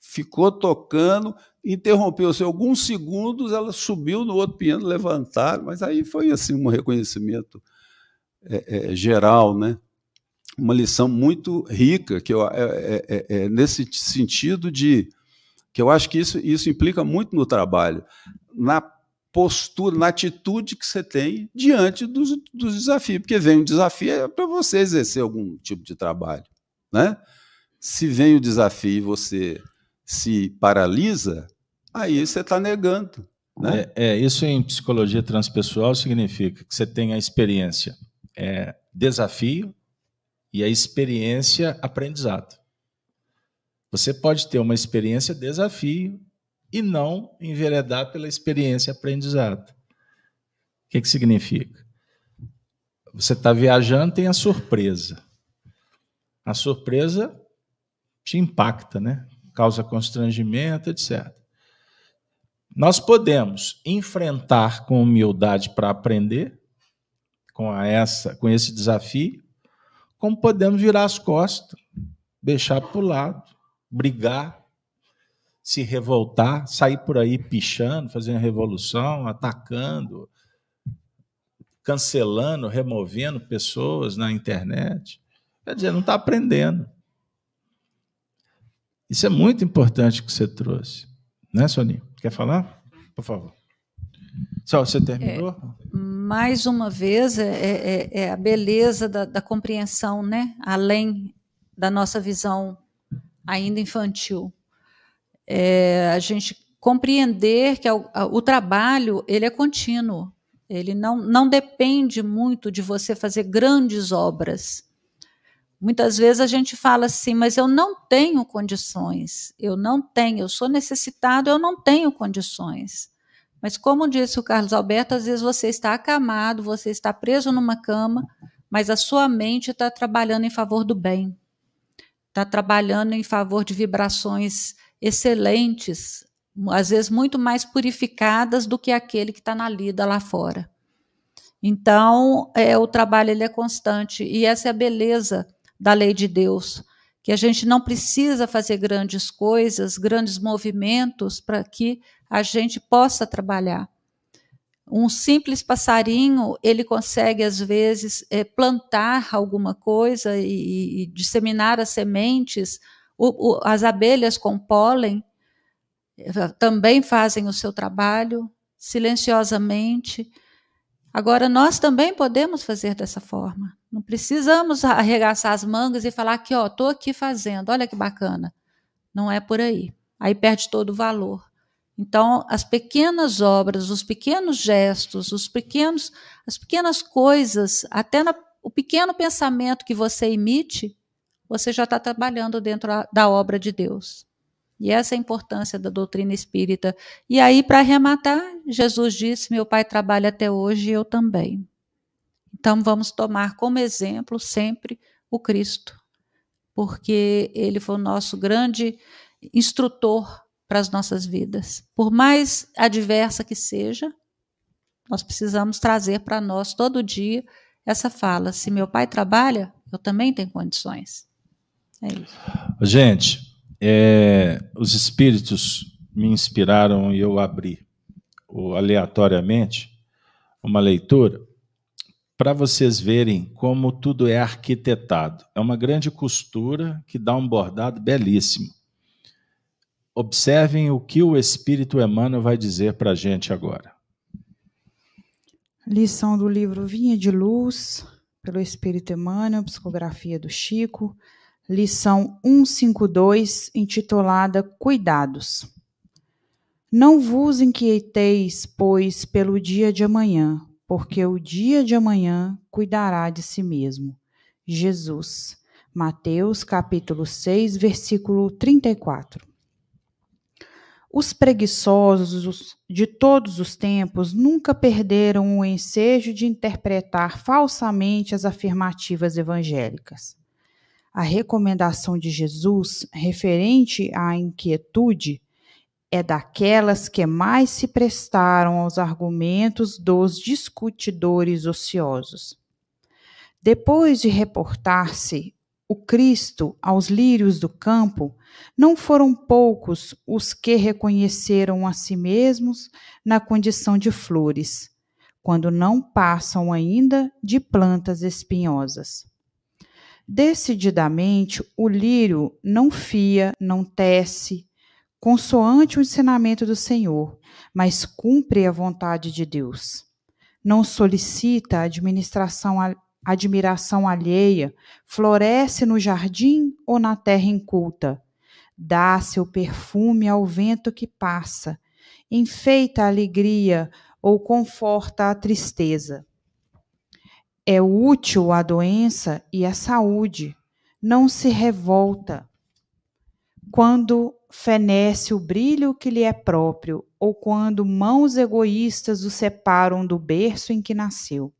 ficou tocando, interrompeu-se alguns segundos, ela subiu no outro piano, levantaram, mas aí foi assim um reconhecimento é, é, geral, né? Uma lição muito rica que eu, é, é, é, é nesse sentido de que eu acho que isso, isso implica muito no trabalho, na postura, na atitude que você tem diante dos, dos desafios. Porque vem um desafio é para você exercer algum tipo de trabalho. Né? Se vem o desafio e você se paralisa, aí você está negando Né?
É, é, isso em psicologia transpessoal significa que você tem a experiência é, desafio e a experiência aprendizado. Você pode ter uma experiência desafio e não enveredar pela experiência aprendizado. O que, que significa? Você está viajando, tem a surpresa. A surpresa te impacta, né? Causa constrangimento, etc. Nós podemos enfrentar com humildade para aprender, com essa, com esse desafio, como podemos virar as costas, deixar para o lado, brigar, se revoltar, sair por aí pichando, fazendo revolução, atacando, cancelando, removendo pessoas na internet. Quer dizer, não está aprendendo. Isso é muito importante que você trouxe. Né, Soninho? Quer falar? Por favor. Só, você terminou?
É, mais uma vez, é, é, é a beleza da, da, compreensão, né? além da nossa visão ainda infantil. É, a gente compreender que o, o trabalho ele é contínuo. Ele não, não depende muito de você fazer grandes obras. Muitas vezes a gente fala assim, mas eu não tenho condições, eu não tenho, eu sou necessitado, eu não tenho condições. Mas, como disse o Carlos Alberto, às vezes você está acamado, você está preso numa cama, mas a sua mente está trabalhando em favor do bem, está trabalhando em favor de vibrações excelentes, às vezes muito mais purificadas do que aquele que está na lida lá fora. Então, é, o trabalho ele é constante. E essa é a beleza da lei de Deus, que a gente não precisa fazer grandes coisas, grandes movimentos para que a gente possa trabalhar. Um simples passarinho, ele consegue, às vezes, é, plantar alguma coisa e, e, disseminar as sementes. O, o, as abelhas com pólen eh, também fazem o seu trabalho silenciosamente. Agora, nós também podemos fazer dessa forma. Não precisamos arregaçar as mangas e falar que, ó, estou aqui fazendo, olha que bacana. Não é por aí. Aí perde todo o valor. Então, as pequenas obras, os pequenos gestos, os pequenos, as pequenas coisas, até na, o pequeno pensamento que você emite, você já está trabalhando dentro da obra de Deus. E essa é a importância da doutrina espírita. E aí, para arrematar, Jesus disse: Meu pai trabalha até hoje e eu também. Então, vamos tomar como exemplo sempre o Cristo, porque ele foi o nosso grande instrutor para as nossas vidas. Por mais adversa que seja, nós precisamos trazer para nós todo dia essa fala: se meu pai trabalha, eu também tenho condições. É isso.
Gente, é, os espíritos me inspiraram e eu abri aleatoriamente uma leitura para vocês verem como tudo é arquitetado. É uma grande costura que dá um bordado belíssimo. Observem o que o Espírito Emmanuel vai dizer para a gente agora.
Lição do livro Vinha de Luz, pelo Espírito Emmanuel, psicografia do Chico, lição 152, intitulada Cuidados. Não vos inquieteis, pois, pelo dia de amanhã, porque o dia de amanhã cuidará de si mesmo. Jesus. Mateus, capítulo 6, versículo 34. Os preguiçosos de todos os tempos nunca perderam o ensejo de interpretar falsamente as afirmativas evangélicas a recomendação de Jesus referente à inquietude é daquelas que mais se prestaram aos argumentos dos discutidores ociosos. Depois de reportar-se o Cristo aos lírios do campo, não foram poucos os que reconheceram a si mesmos na condição de flores, quando não passam ainda de plantas espinhosas. Decididamente, o lírio não fia, não tece, consoante o ensinamento do Senhor, mas cumpre a vontade de Deus. Não solicita administração, admiração alheia, floresce no jardim ou na terra inculta. Dá seu perfume ao vento que passa, enfeita a alegria ou conforta a tristeza. É útil a doença e a saúde, não se revolta. Quando fenece o brilho que lhe é próprio, ou quando mãos egoístas o separam do berço em que nasceu.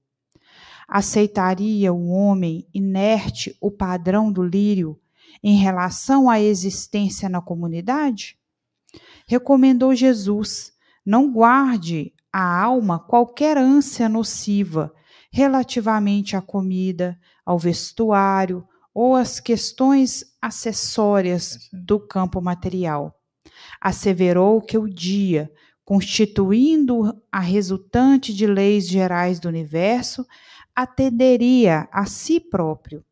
Aceitaria o homem inerte o padrão do lírio em relação à existência na comunidade? Recomendou Jesus: não guarde a alma qualquer ânsia nociva relativamente à comida, ao vestuário ou às questões acessórias do campo material. Asseverou que o dia, constituindo a resultante de leis gerais do universo, atenderia a si próprio.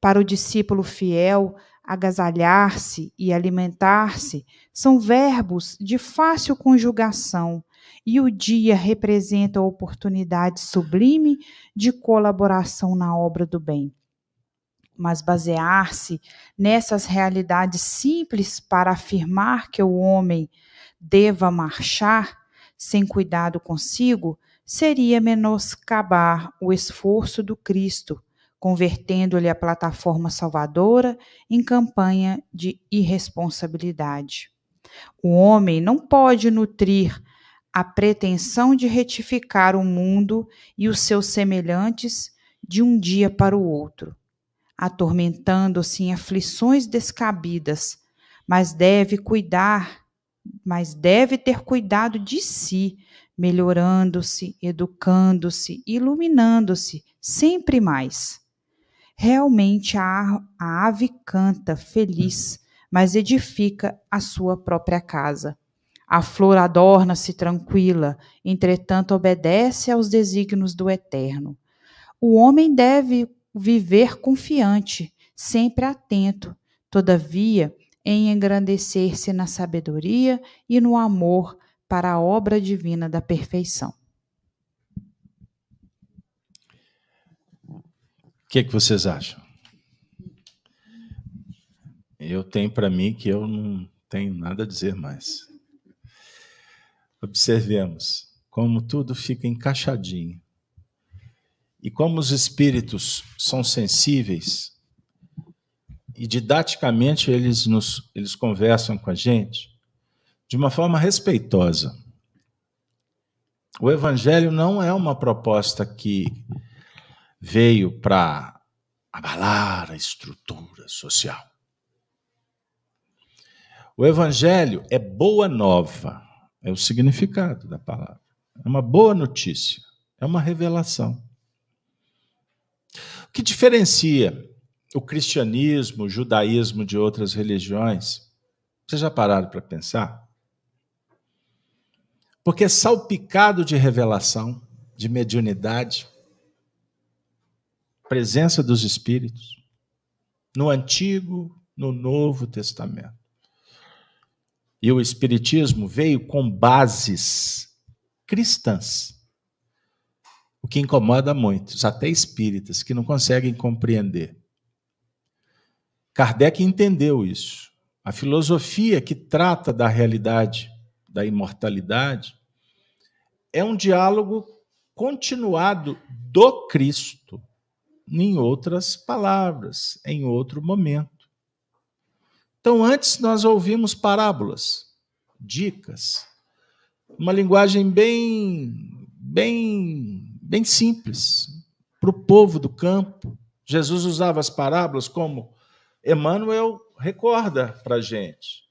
Para o discípulo fiel, agasalhar-se e alimentar-se são verbos de fácil conjugação, e o dia representa a oportunidade sublime de colaboração na obra do bem. Mas basear-se nessas realidades simples para afirmar que o homem deva marchar sem cuidado consigo seria menoscabar o esforço do Cristo, convertendo-lhe a plataforma salvadora em campanha de irresponsabilidade. O homem não pode nutrir a pretensão de retificar o mundo e os seus semelhantes de um dia para o outro, atormentando-se em aflições descabidas, mas deve cuidar, mas deve ter cuidado de si, melhorando-se, educando-se, iluminando-se sempre mais. Realmente a, a ave canta feliz, mas edifica a sua própria casa. A flor adorna-se tranquila, entretanto obedece aos desígnios do Eterno. O homem deve viver confiante, sempre atento, todavia, em engrandecer-se na sabedoria e no amor para a obra divina da perfeição.
O que, é que vocês acham? Eu tenho para mim que eu não tenho nada a dizer mais. Observemos como tudo fica encaixadinho. E como os espíritos são sensíveis e didaticamente eles nos eles conversam com a gente, de uma forma respeitosa. O Evangelho não é uma proposta que veio para abalar a estrutura social. O Evangelho é boa nova, é o significado da palavra. É uma boa notícia, é uma revelação. O que diferencia o cristianismo, o judaísmo de outras religiões? Vocês já pararam para pensar? porque é salpicado de revelação, de mediunidade, presença dos Espíritos, no Antigo, no Novo Testamento. E o Espiritismo veio com bases cristãs, o que incomoda muitos, até espíritas, que não conseguem compreender. Kardec entendeu isso. A filosofia que trata da realidade da imortalidade, é um diálogo continuado do Cristo, em outras palavras, em outro momento. Então, antes nós ouvimos parábolas, dicas, uma linguagem bem, bem, bem simples para o povo do campo. Jesus usava as parábolas como Emmanuel recorda para a gente.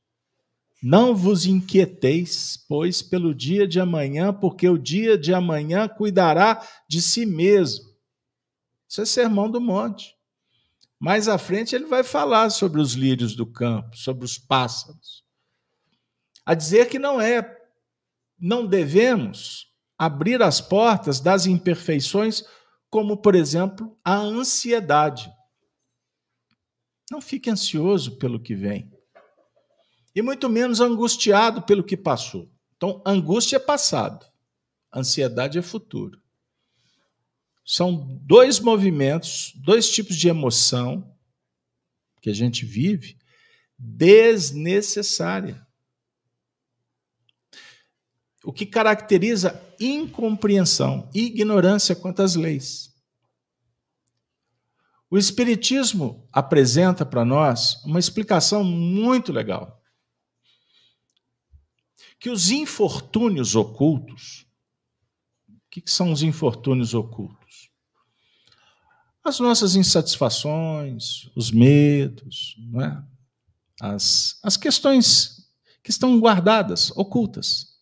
Não vos inquieteis, pois, pelo dia de amanhã, porque o dia de amanhã cuidará de si mesmo. Isso é sermão do monte. Mais à frente ele vai falar sobre os lírios do campo, sobre os pássaros. A dizer que não é, não devemos abrir as portas das imperfeições, como, por exemplo, a ansiedade. Não fique ansioso pelo que vem e muito menos angustiado pelo que passou. Então, angústia é passado, ansiedade é futuro. São dois movimentos, dois tipos de emoção que a gente vive desnecessária. o que caracteriza incompreensão e ignorância quanto às leis. O Espiritismo apresenta para nós uma explicação muito legal. Que os infortúnios ocultos, o que são os infortúnios ocultos? As nossas insatisfações, os medos, é? as, as questões que estão guardadas, ocultas,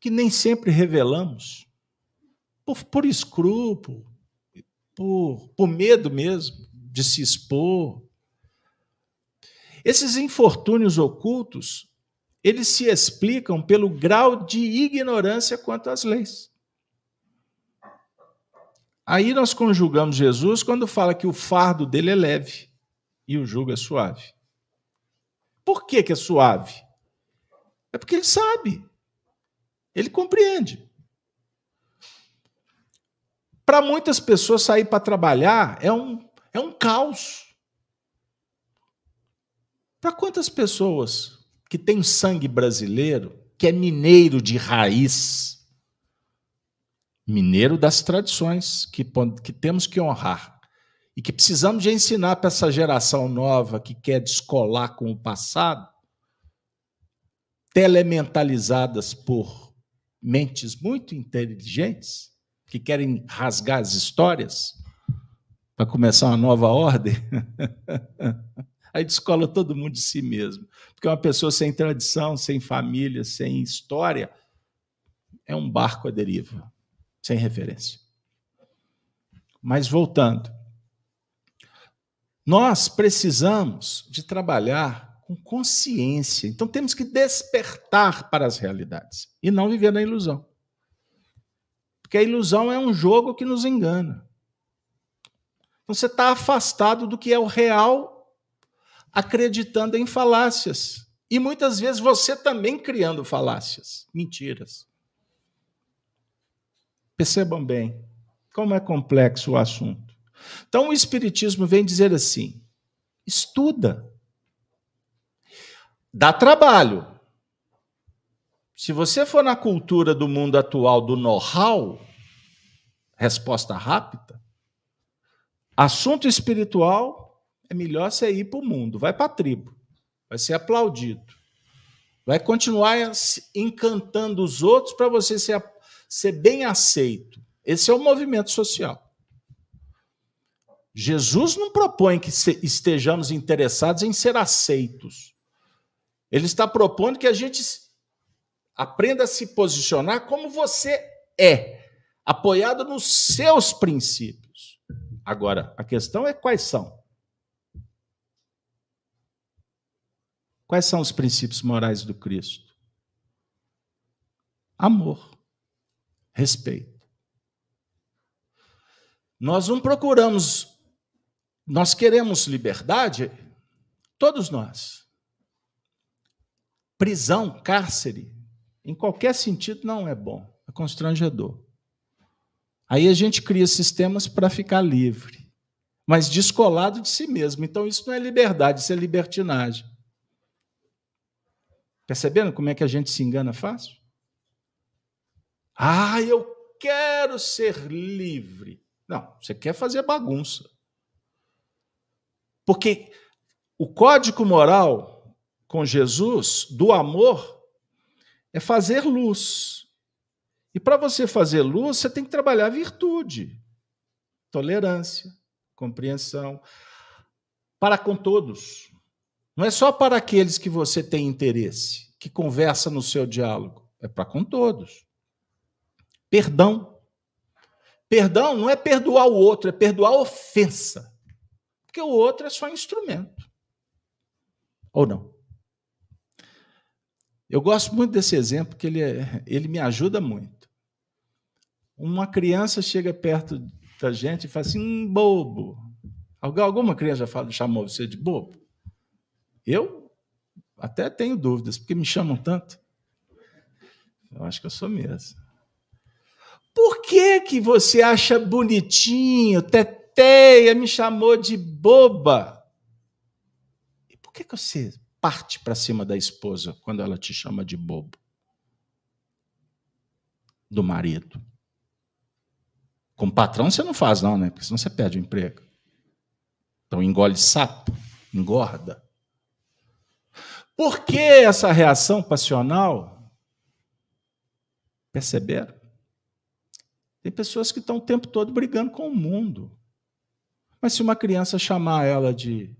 que nem sempre revelamos, por, por escrúpulo, por, por medo mesmo de se expor. Esses infortúnios ocultos, eles se explicam pelo grau de ignorância quanto às leis. Aí nós conjugamos Jesus quando fala que o fardo dele é leve e o jugo é suave. Por que, que é suave? É porque ele sabe, ele compreende. Para muitas pessoas, sair para trabalhar é um, é um caos. Para quantas pessoas que têm sangue brasileiro, que é mineiro de raiz, mineiro das tradições que, que temos que honrar e que precisamos de ensinar para essa geração nova que quer descolar com o passado, telementalizadas por mentes muito inteligentes, que querem rasgar as histórias para começar uma nova ordem, [LAUGHS] aí descola todo mundo de si mesmo. Porque uma pessoa sem tradição, sem família, sem história, é um barco à deriva, sem referência. Mas voltando, nós precisamos de trabalhar com consciência. Então temos que despertar para as realidades e não viver na ilusão. Porque a ilusão é um jogo que nos engana. Então você está afastado do que é o real, acreditando em falácias. E muitas vezes você também criando falácias, mentiras. Percebam bem como é complexo o assunto. Então o Espiritismo vem dizer assim: estuda. Dá trabalho, se você for na cultura do mundo atual do know-how, resposta rápida, assunto espiritual é melhor você ir para o mundo, vai para a tribo, vai ser aplaudido, vai continuar encantando os outros para você ser, ser bem aceito. Esse é o movimento social. Jesus não propõe que estejamos interessados em ser aceitos. Ele está propondo que a gente Aprenda a se posicionar como você é, apoiado nos seus princípios. Agora, a questão é quais são. Quais são os princípios morais do Cristo? Amor, respeito. Nós não procuramos, nós queremos liberdade, todos nós. Prisão, cárcere, em qualquer sentido, não é bom, é constrangedor. Aí a gente cria sistemas para ficar livre, mas descolado de si mesmo. Então isso não é liberdade, isso é libertinagem. Percebendo como é que a gente se engana fácil? Ah, eu quero ser livre. Não, você quer fazer bagunça. Porque o código moral com Jesus do amor é fazer luz. E para você fazer luz, você tem que trabalhar virtude, tolerância, compreensão, para com todos. Não é só para aqueles que você tem interesse, que conversa no seu diálogo, é para com todos. Perdão. Perdão não é perdoar o outro, é perdoar a ofensa. Porque o outro é só instrumento. Ou não? Eu gosto muito desse exemplo, porque ele, é, ele me ajuda muito. Uma criança chega perto da gente e fala assim, um bobo. Alguma criança já chamou você de bobo? Eu até tenho dúvidas, porque me chamam tanto. Eu acho que eu sou mesmo. Por que, que você acha bonitinho, teteia, me chamou de boba? E por que, que você parte para cima da esposa quando ela te chama de bobo? do marido. Com patrão você não faz, não, né? Porque senão você perde o emprego. Então engole sapo, engorda. Por que essa reação passional? Perceberam? Tem pessoas que estão o tempo todo brigando com o mundo. Mas se uma criança chamar ela de.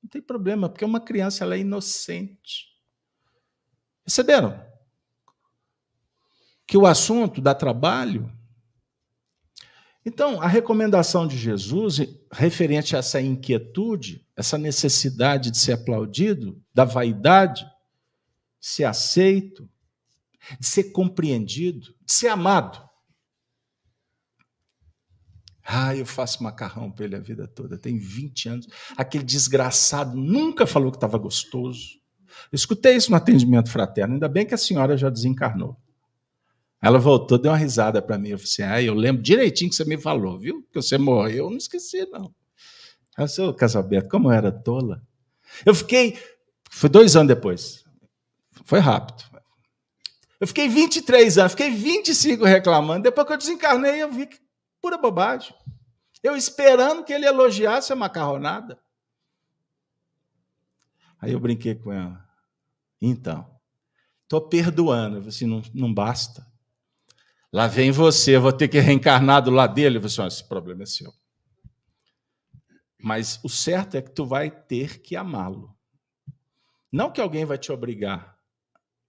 Não tem problema, porque uma criança ela é inocente. Perceberam? Que o assunto dá trabalho. Então, a recomendação de Jesus, referente a essa inquietude, essa necessidade de ser aplaudido, da vaidade, de ser aceito, de ser compreendido, de ser amado. Ah, eu faço macarrão para ele a vida toda, tem 20 anos. Aquele desgraçado nunca falou que estava gostoso. Eu escutei isso no atendimento fraterno, ainda bem que a senhora já desencarnou. Ela voltou, deu uma risada para mim. Eu falei assim: ah, eu lembro direitinho que você me falou, viu? Que você morreu, eu não esqueci, não. Ela disse, Casalberto, como eu era tola. Eu fiquei. Foi dois anos depois. Foi rápido. Eu fiquei 23 anos, fiquei 25 reclamando. Depois que eu desencarnei, eu vi que Pura bobagem. Eu esperando que ele elogiasse a macarronada. Aí eu brinquei com ela. Então, estou perdoando. Eu falei assim, não, não basta. Lá vem você, vou ter que reencarnar do lado dele. Eu falei assim, esse problema é seu. Mas o certo é que tu vai ter que amá-lo. Não que alguém vai te obrigar,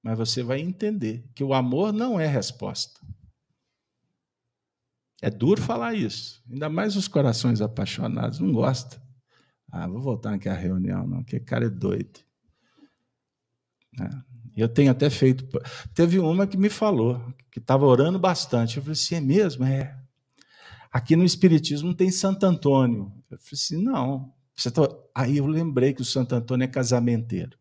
mas você vai entender que o amor não é resposta. É duro falar isso. Ainda mais os corações apaixonados não gostam. Ah, vou voltar aqui à reunião, não, que cara é doido. É. Eu tenho até feito. Teve uma que me falou que estava orando bastante. Eu falei assim: é mesmo? É. Aqui no Espiritismo tem Santo Antônio. Eu falei assim: não. Tá... Aí eu lembrei que o Santo Antônio é casamenteiro.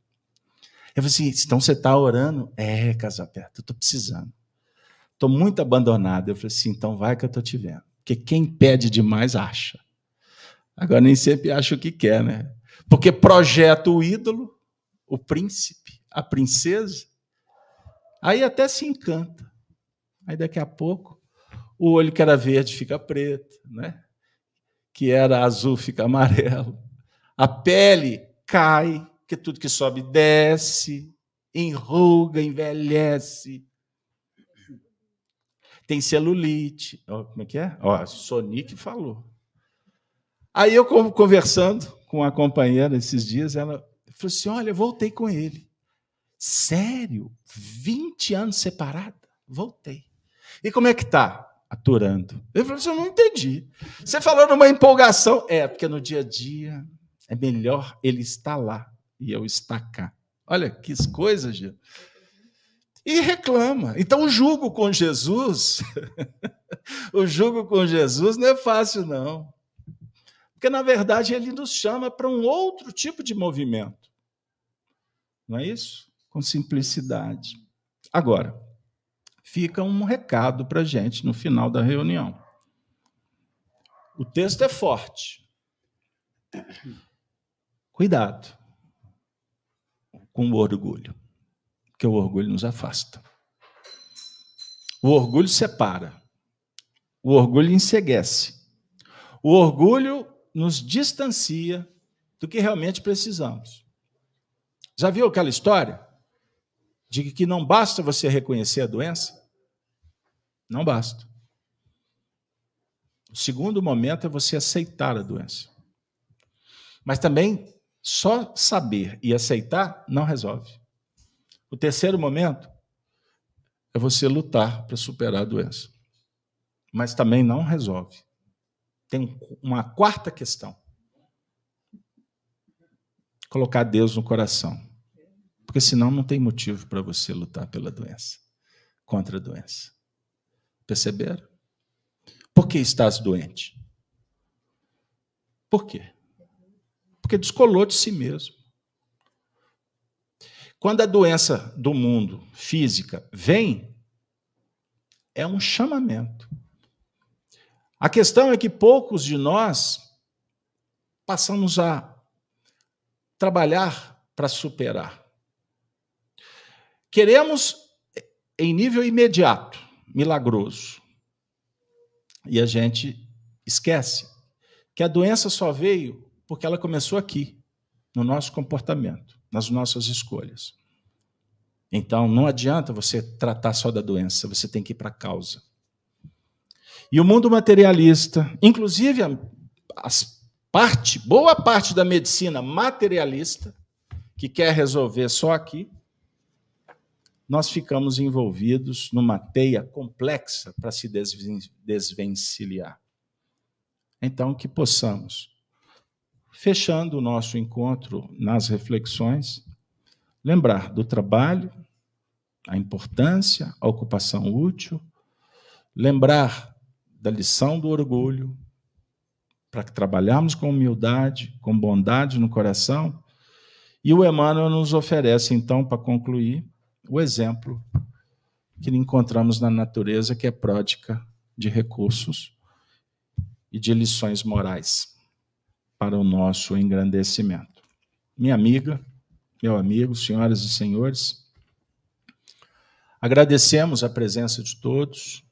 Eu falei assim: então você está orando? É, casamento, eu estou precisando. Estou muito abandonado. Eu falei assim, então vai que eu estou te vendo. Porque quem pede demais acha. Agora nem sempre acha o que quer, né? Porque projeta o ídolo, o príncipe, a princesa, aí até se encanta. Aí daqui a pouco o olho que era verde fica preto, né? Que era azul fica amarelo. A pele cai, que tudo que sobe desce, enruga, envelhece tem celulite. como é que é? Ó, Sonic falou. Aí eu conversando com a companheira esses dias, ela falou assim: olha, voltei com ele. Sério? 20 anos separada? Voltei. E como é que tá? Aturando. Eu falei assim: eu não entendi. Você falou numa empolgação. É, porque no dia a dia é melhor ele estar lá e eu estar cá. Olha que coisa, Gil e reclama. Então, o jugo com Jesus, [LAUGHS] o jugo com Jesus não é fácil, não. Porque, na verdade, ele nos chama para um outro tipo de movimento. Não é isso? Com simplicidade. Agora, fica um recado para a gente no final da reunião. O texto é forte. Cuidado com o orgulho que o orgulho nos afasta. O orgulho separa. O orgulho enseguece. O orgulho nos distancia do que realmente precisamos. Já viu aquela história de que não basta você reconhecer a doença? Não basta. O segundo momento é você aceitar a doença. Mas também só saber e aceitar não resolve. O terceiro momento é você lutar para superar a doença. Mas também não resolve. Tem uma quarta questão. Colocar Deus no coração. Porque senão não tem motivo para você lutar pela doença, contra a doença. Perceberam? Por que estás doente? Por quê? Porque descolou de si mesmo. Quando a doença do mundo física vem, é um chamamento. A questão é que poucos de nós passamos a trabalhar para superar. Queremos em nível imediato, milagroso. E a gente esquece que a doença só veio porque ela começou aqui, no nosso comportamento, nas nossas escolhas. Então, não adianta você tratar só da doença, você tem que ir para a causa. E o mundo materialista, inclusive a, parte, boa parte da medicina materialista, que quer resolver só aqui, nós ficamos envolvidos numa teia complexa para se desvencilhar. Então, que possamos, fechando o nosso encontro nas reflexões, lembrar do trabalho, a importância, a ocupação útil, lembrar da lição do orgulho, para que trabalharmos com humildade, com bondade no coração. E o Emmanuel nos oferece, então, para concluir, o exemplo que encontramos na natureza, que é pródica de recursos e de lições morais para o nosso engrandecimento. Minha amiga, meu amigo, senhoras e senhores, agradecemos a presença de todos,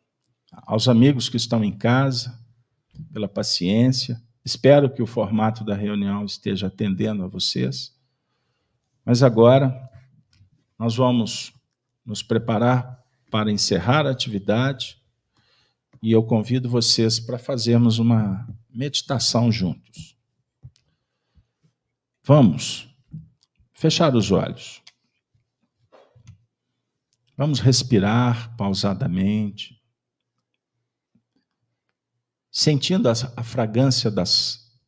aos amigos que estão em casa, pela paciência. Espero que o formato da reunião esteja atendendo a vocês. Mas agora nós vamos nos preparar para encerrar a atividade e eu convido vocês para fazermos uma meditação juntos. Vamos fechar os olhos. Vamos respirar pausadamente, sentindo a, fragrância das,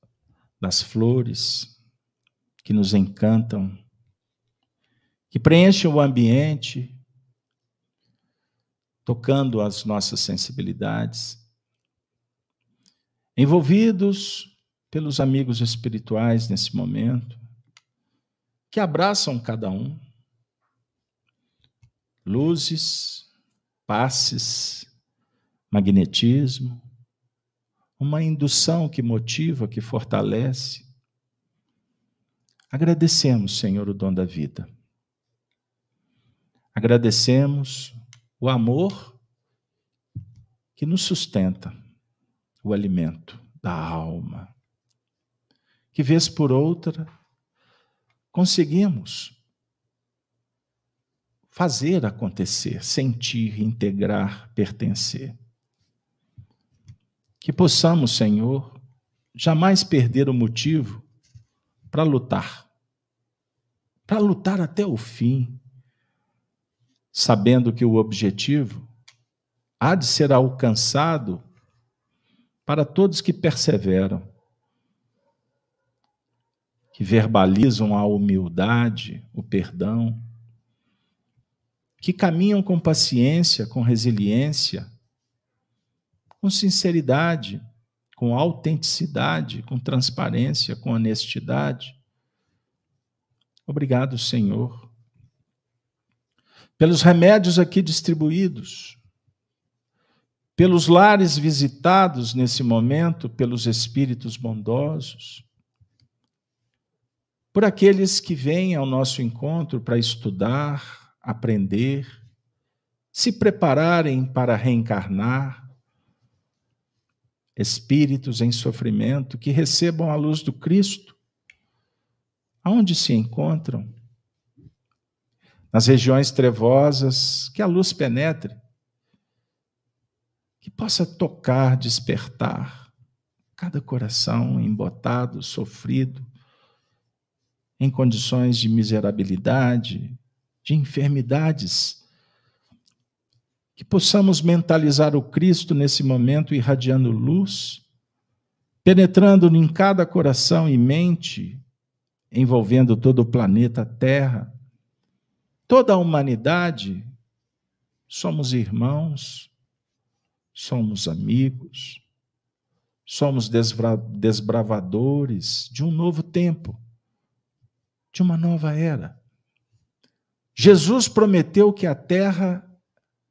das flores que nos encantam que preenchem o ambiente, tocando as nossas sensibilidades, envolvidos pelos amigos espirituais nesse momento, que abraçam cada um, luzes, passes, magnetismo, uma indução que motiva, que fortalece. Agradecemos, Senhor, o dom da vida. Agradecemos o amor que nos sustenta, o alimento da alma, que vez por outra conseguimos fazer acontecer, sentir, integrar, pertencer. Que possamos, Senhor, jamais perder o motivo para lutar, para lutar até o fim, sabendo que o objetivo há de ser alcançado para todos que perseveram, que verbalizam a humildade, o perdão, que caminham com paciência, com resiliência, com sinceridade, com autenticidade, com transparência, com honestidade. Obrigado, Senhor pelos remédios aqui distribuídos, pelos lares visitados nesse momento pelos espíritos bondosos, por aqueles que vêm ao nosso encontro para estudar, aprender, se prepararem para reencarnar, espíritos em sofrimento que recebam a luz do Cristo, aonde se encontram? Nas regiões trevosas, que a luz penetre, que possa tocar, despertar cada coração embotado, sofrido, em condições de miserabilidade, de enfermidades. Que possamos mentalizar o Cristo nesse momento, irradiando luz, penetrando em cada coração e mente, envolvendo todo o planeta Terra toda a humanidade, somos irmãos, somos amigos, somos desbravadores de um novo tempo, de uma nova era. Jesus prometeu que a terra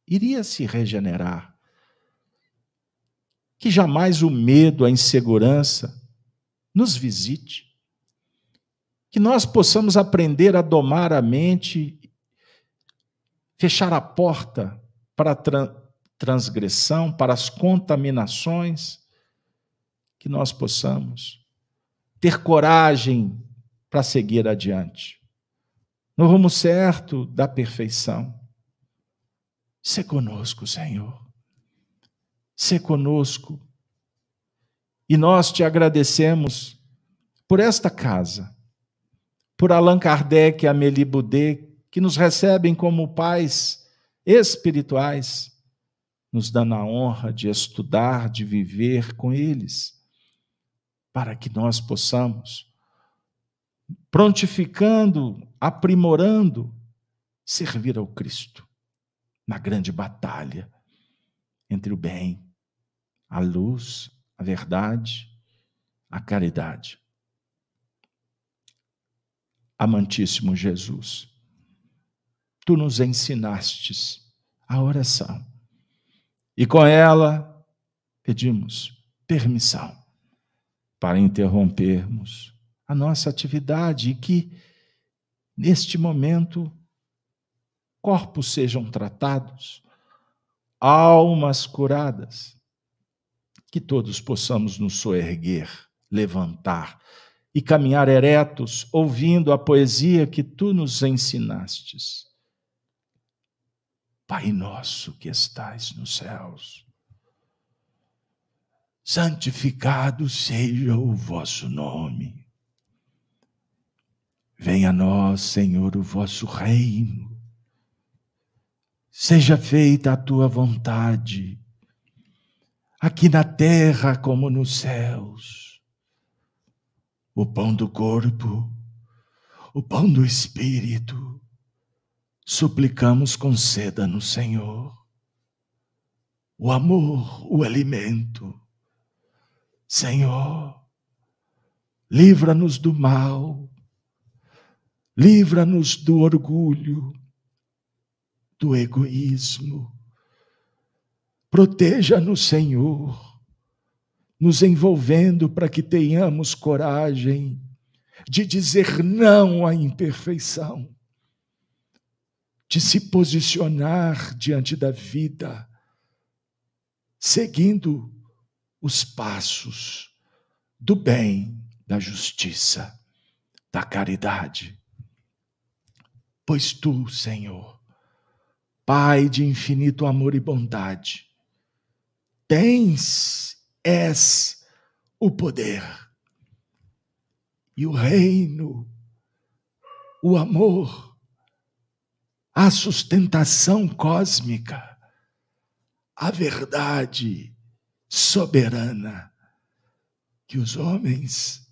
iria se regenerar, que jamais o medo, a insegurança nos visite, que nós possamos aprender a domar a mente fechar a porta para transgressão, para as contaminações, que nós possamos ter coragem para seguir adiante, no rumo certo da perfeição. Se conosco, Senhor. Se conosco. E nós te agradecemos por esta casa, por Allan Kardec e Amélie Boudet, que nos recebem como pais espirituais, nos dando a honra de estudar, de viver com eles, para que nós possamos, prontificando, aprimorando, servir ao Cristo na grande batalha entre o bem, a luz, a verdade, a caridade. Amantíssimo Jesus, tu nos ensinastes a oração e com ela pedimos permissão para interrompermos a nossa atividade e que, neste momento, corpos sejam tratados, almas curadas, que todos possamos nos soerguer, levantar e caminhar eretos, ouvindo a poesia que tu nos ensinastes. Pai nosso que estais nos céus, santificado seja o vosso nome. Venha a nós, Senhor, o vosso reino. Seja feita a tua vontade, aqui na terra como nos céus o pão do corpo, o pão do espírito, suplicamos conceda no Senhor. O amor, o alimento. Senhor, livra-nos do mal, livra-nos do orgulho, do egoísmo. Proteja-nos, Senhor nos envolvendo para que tenhamos coragem de dizer não à imperfeição, de se posicionar diante da vida, seguindo os passos do bem, da justiça, da caridade. Pois tu, Senhor, Pai de infinito amor e bondade, tens és o poder e o reino, o amor, a sustentação cósmica, a verdade soberana, que os homens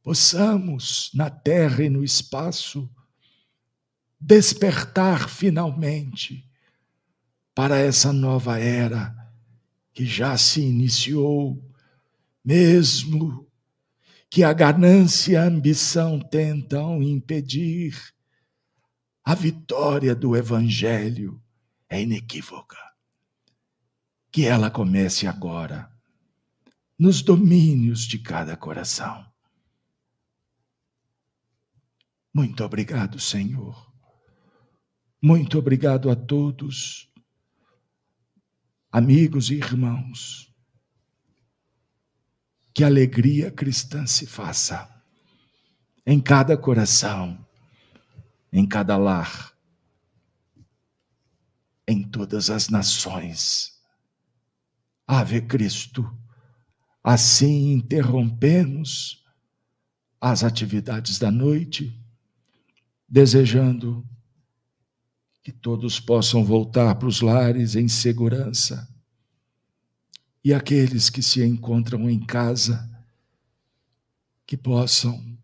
possamos, na terra e no espaço, despertar finalmente para essa nova era que já se iniciou, mesmo que a ganância e a ambição tentam impedir, a vitória do Evangelho é inequívoca. Que ela comece agora, nos domínios de cada coração. Muito obrigado, Senhor. Muito obrigado a todos amigos e irmãos, que alegria cristã se faça em cada coração, em cada lar, em todas as nações. Ave Cristo, assim interrompemos as atividades da noite, desejando que todos possam voltar para os lares em segurança. E aqueles que se encontram em casa, que possam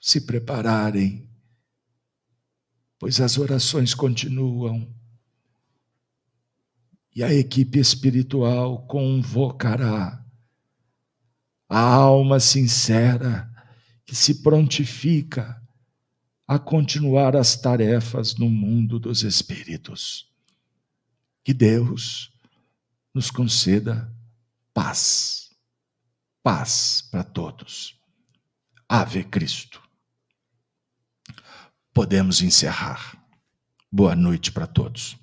se prepararem, pois as orações continuam. E a equipe espiritual convocará a alma sincera que se prontifica a continuar as tarefas no mundo dos espíritos. Que Deus nos conceda paz. Paz para todos. Ave Cristo. Podemos encerrar. Boa noite para todos.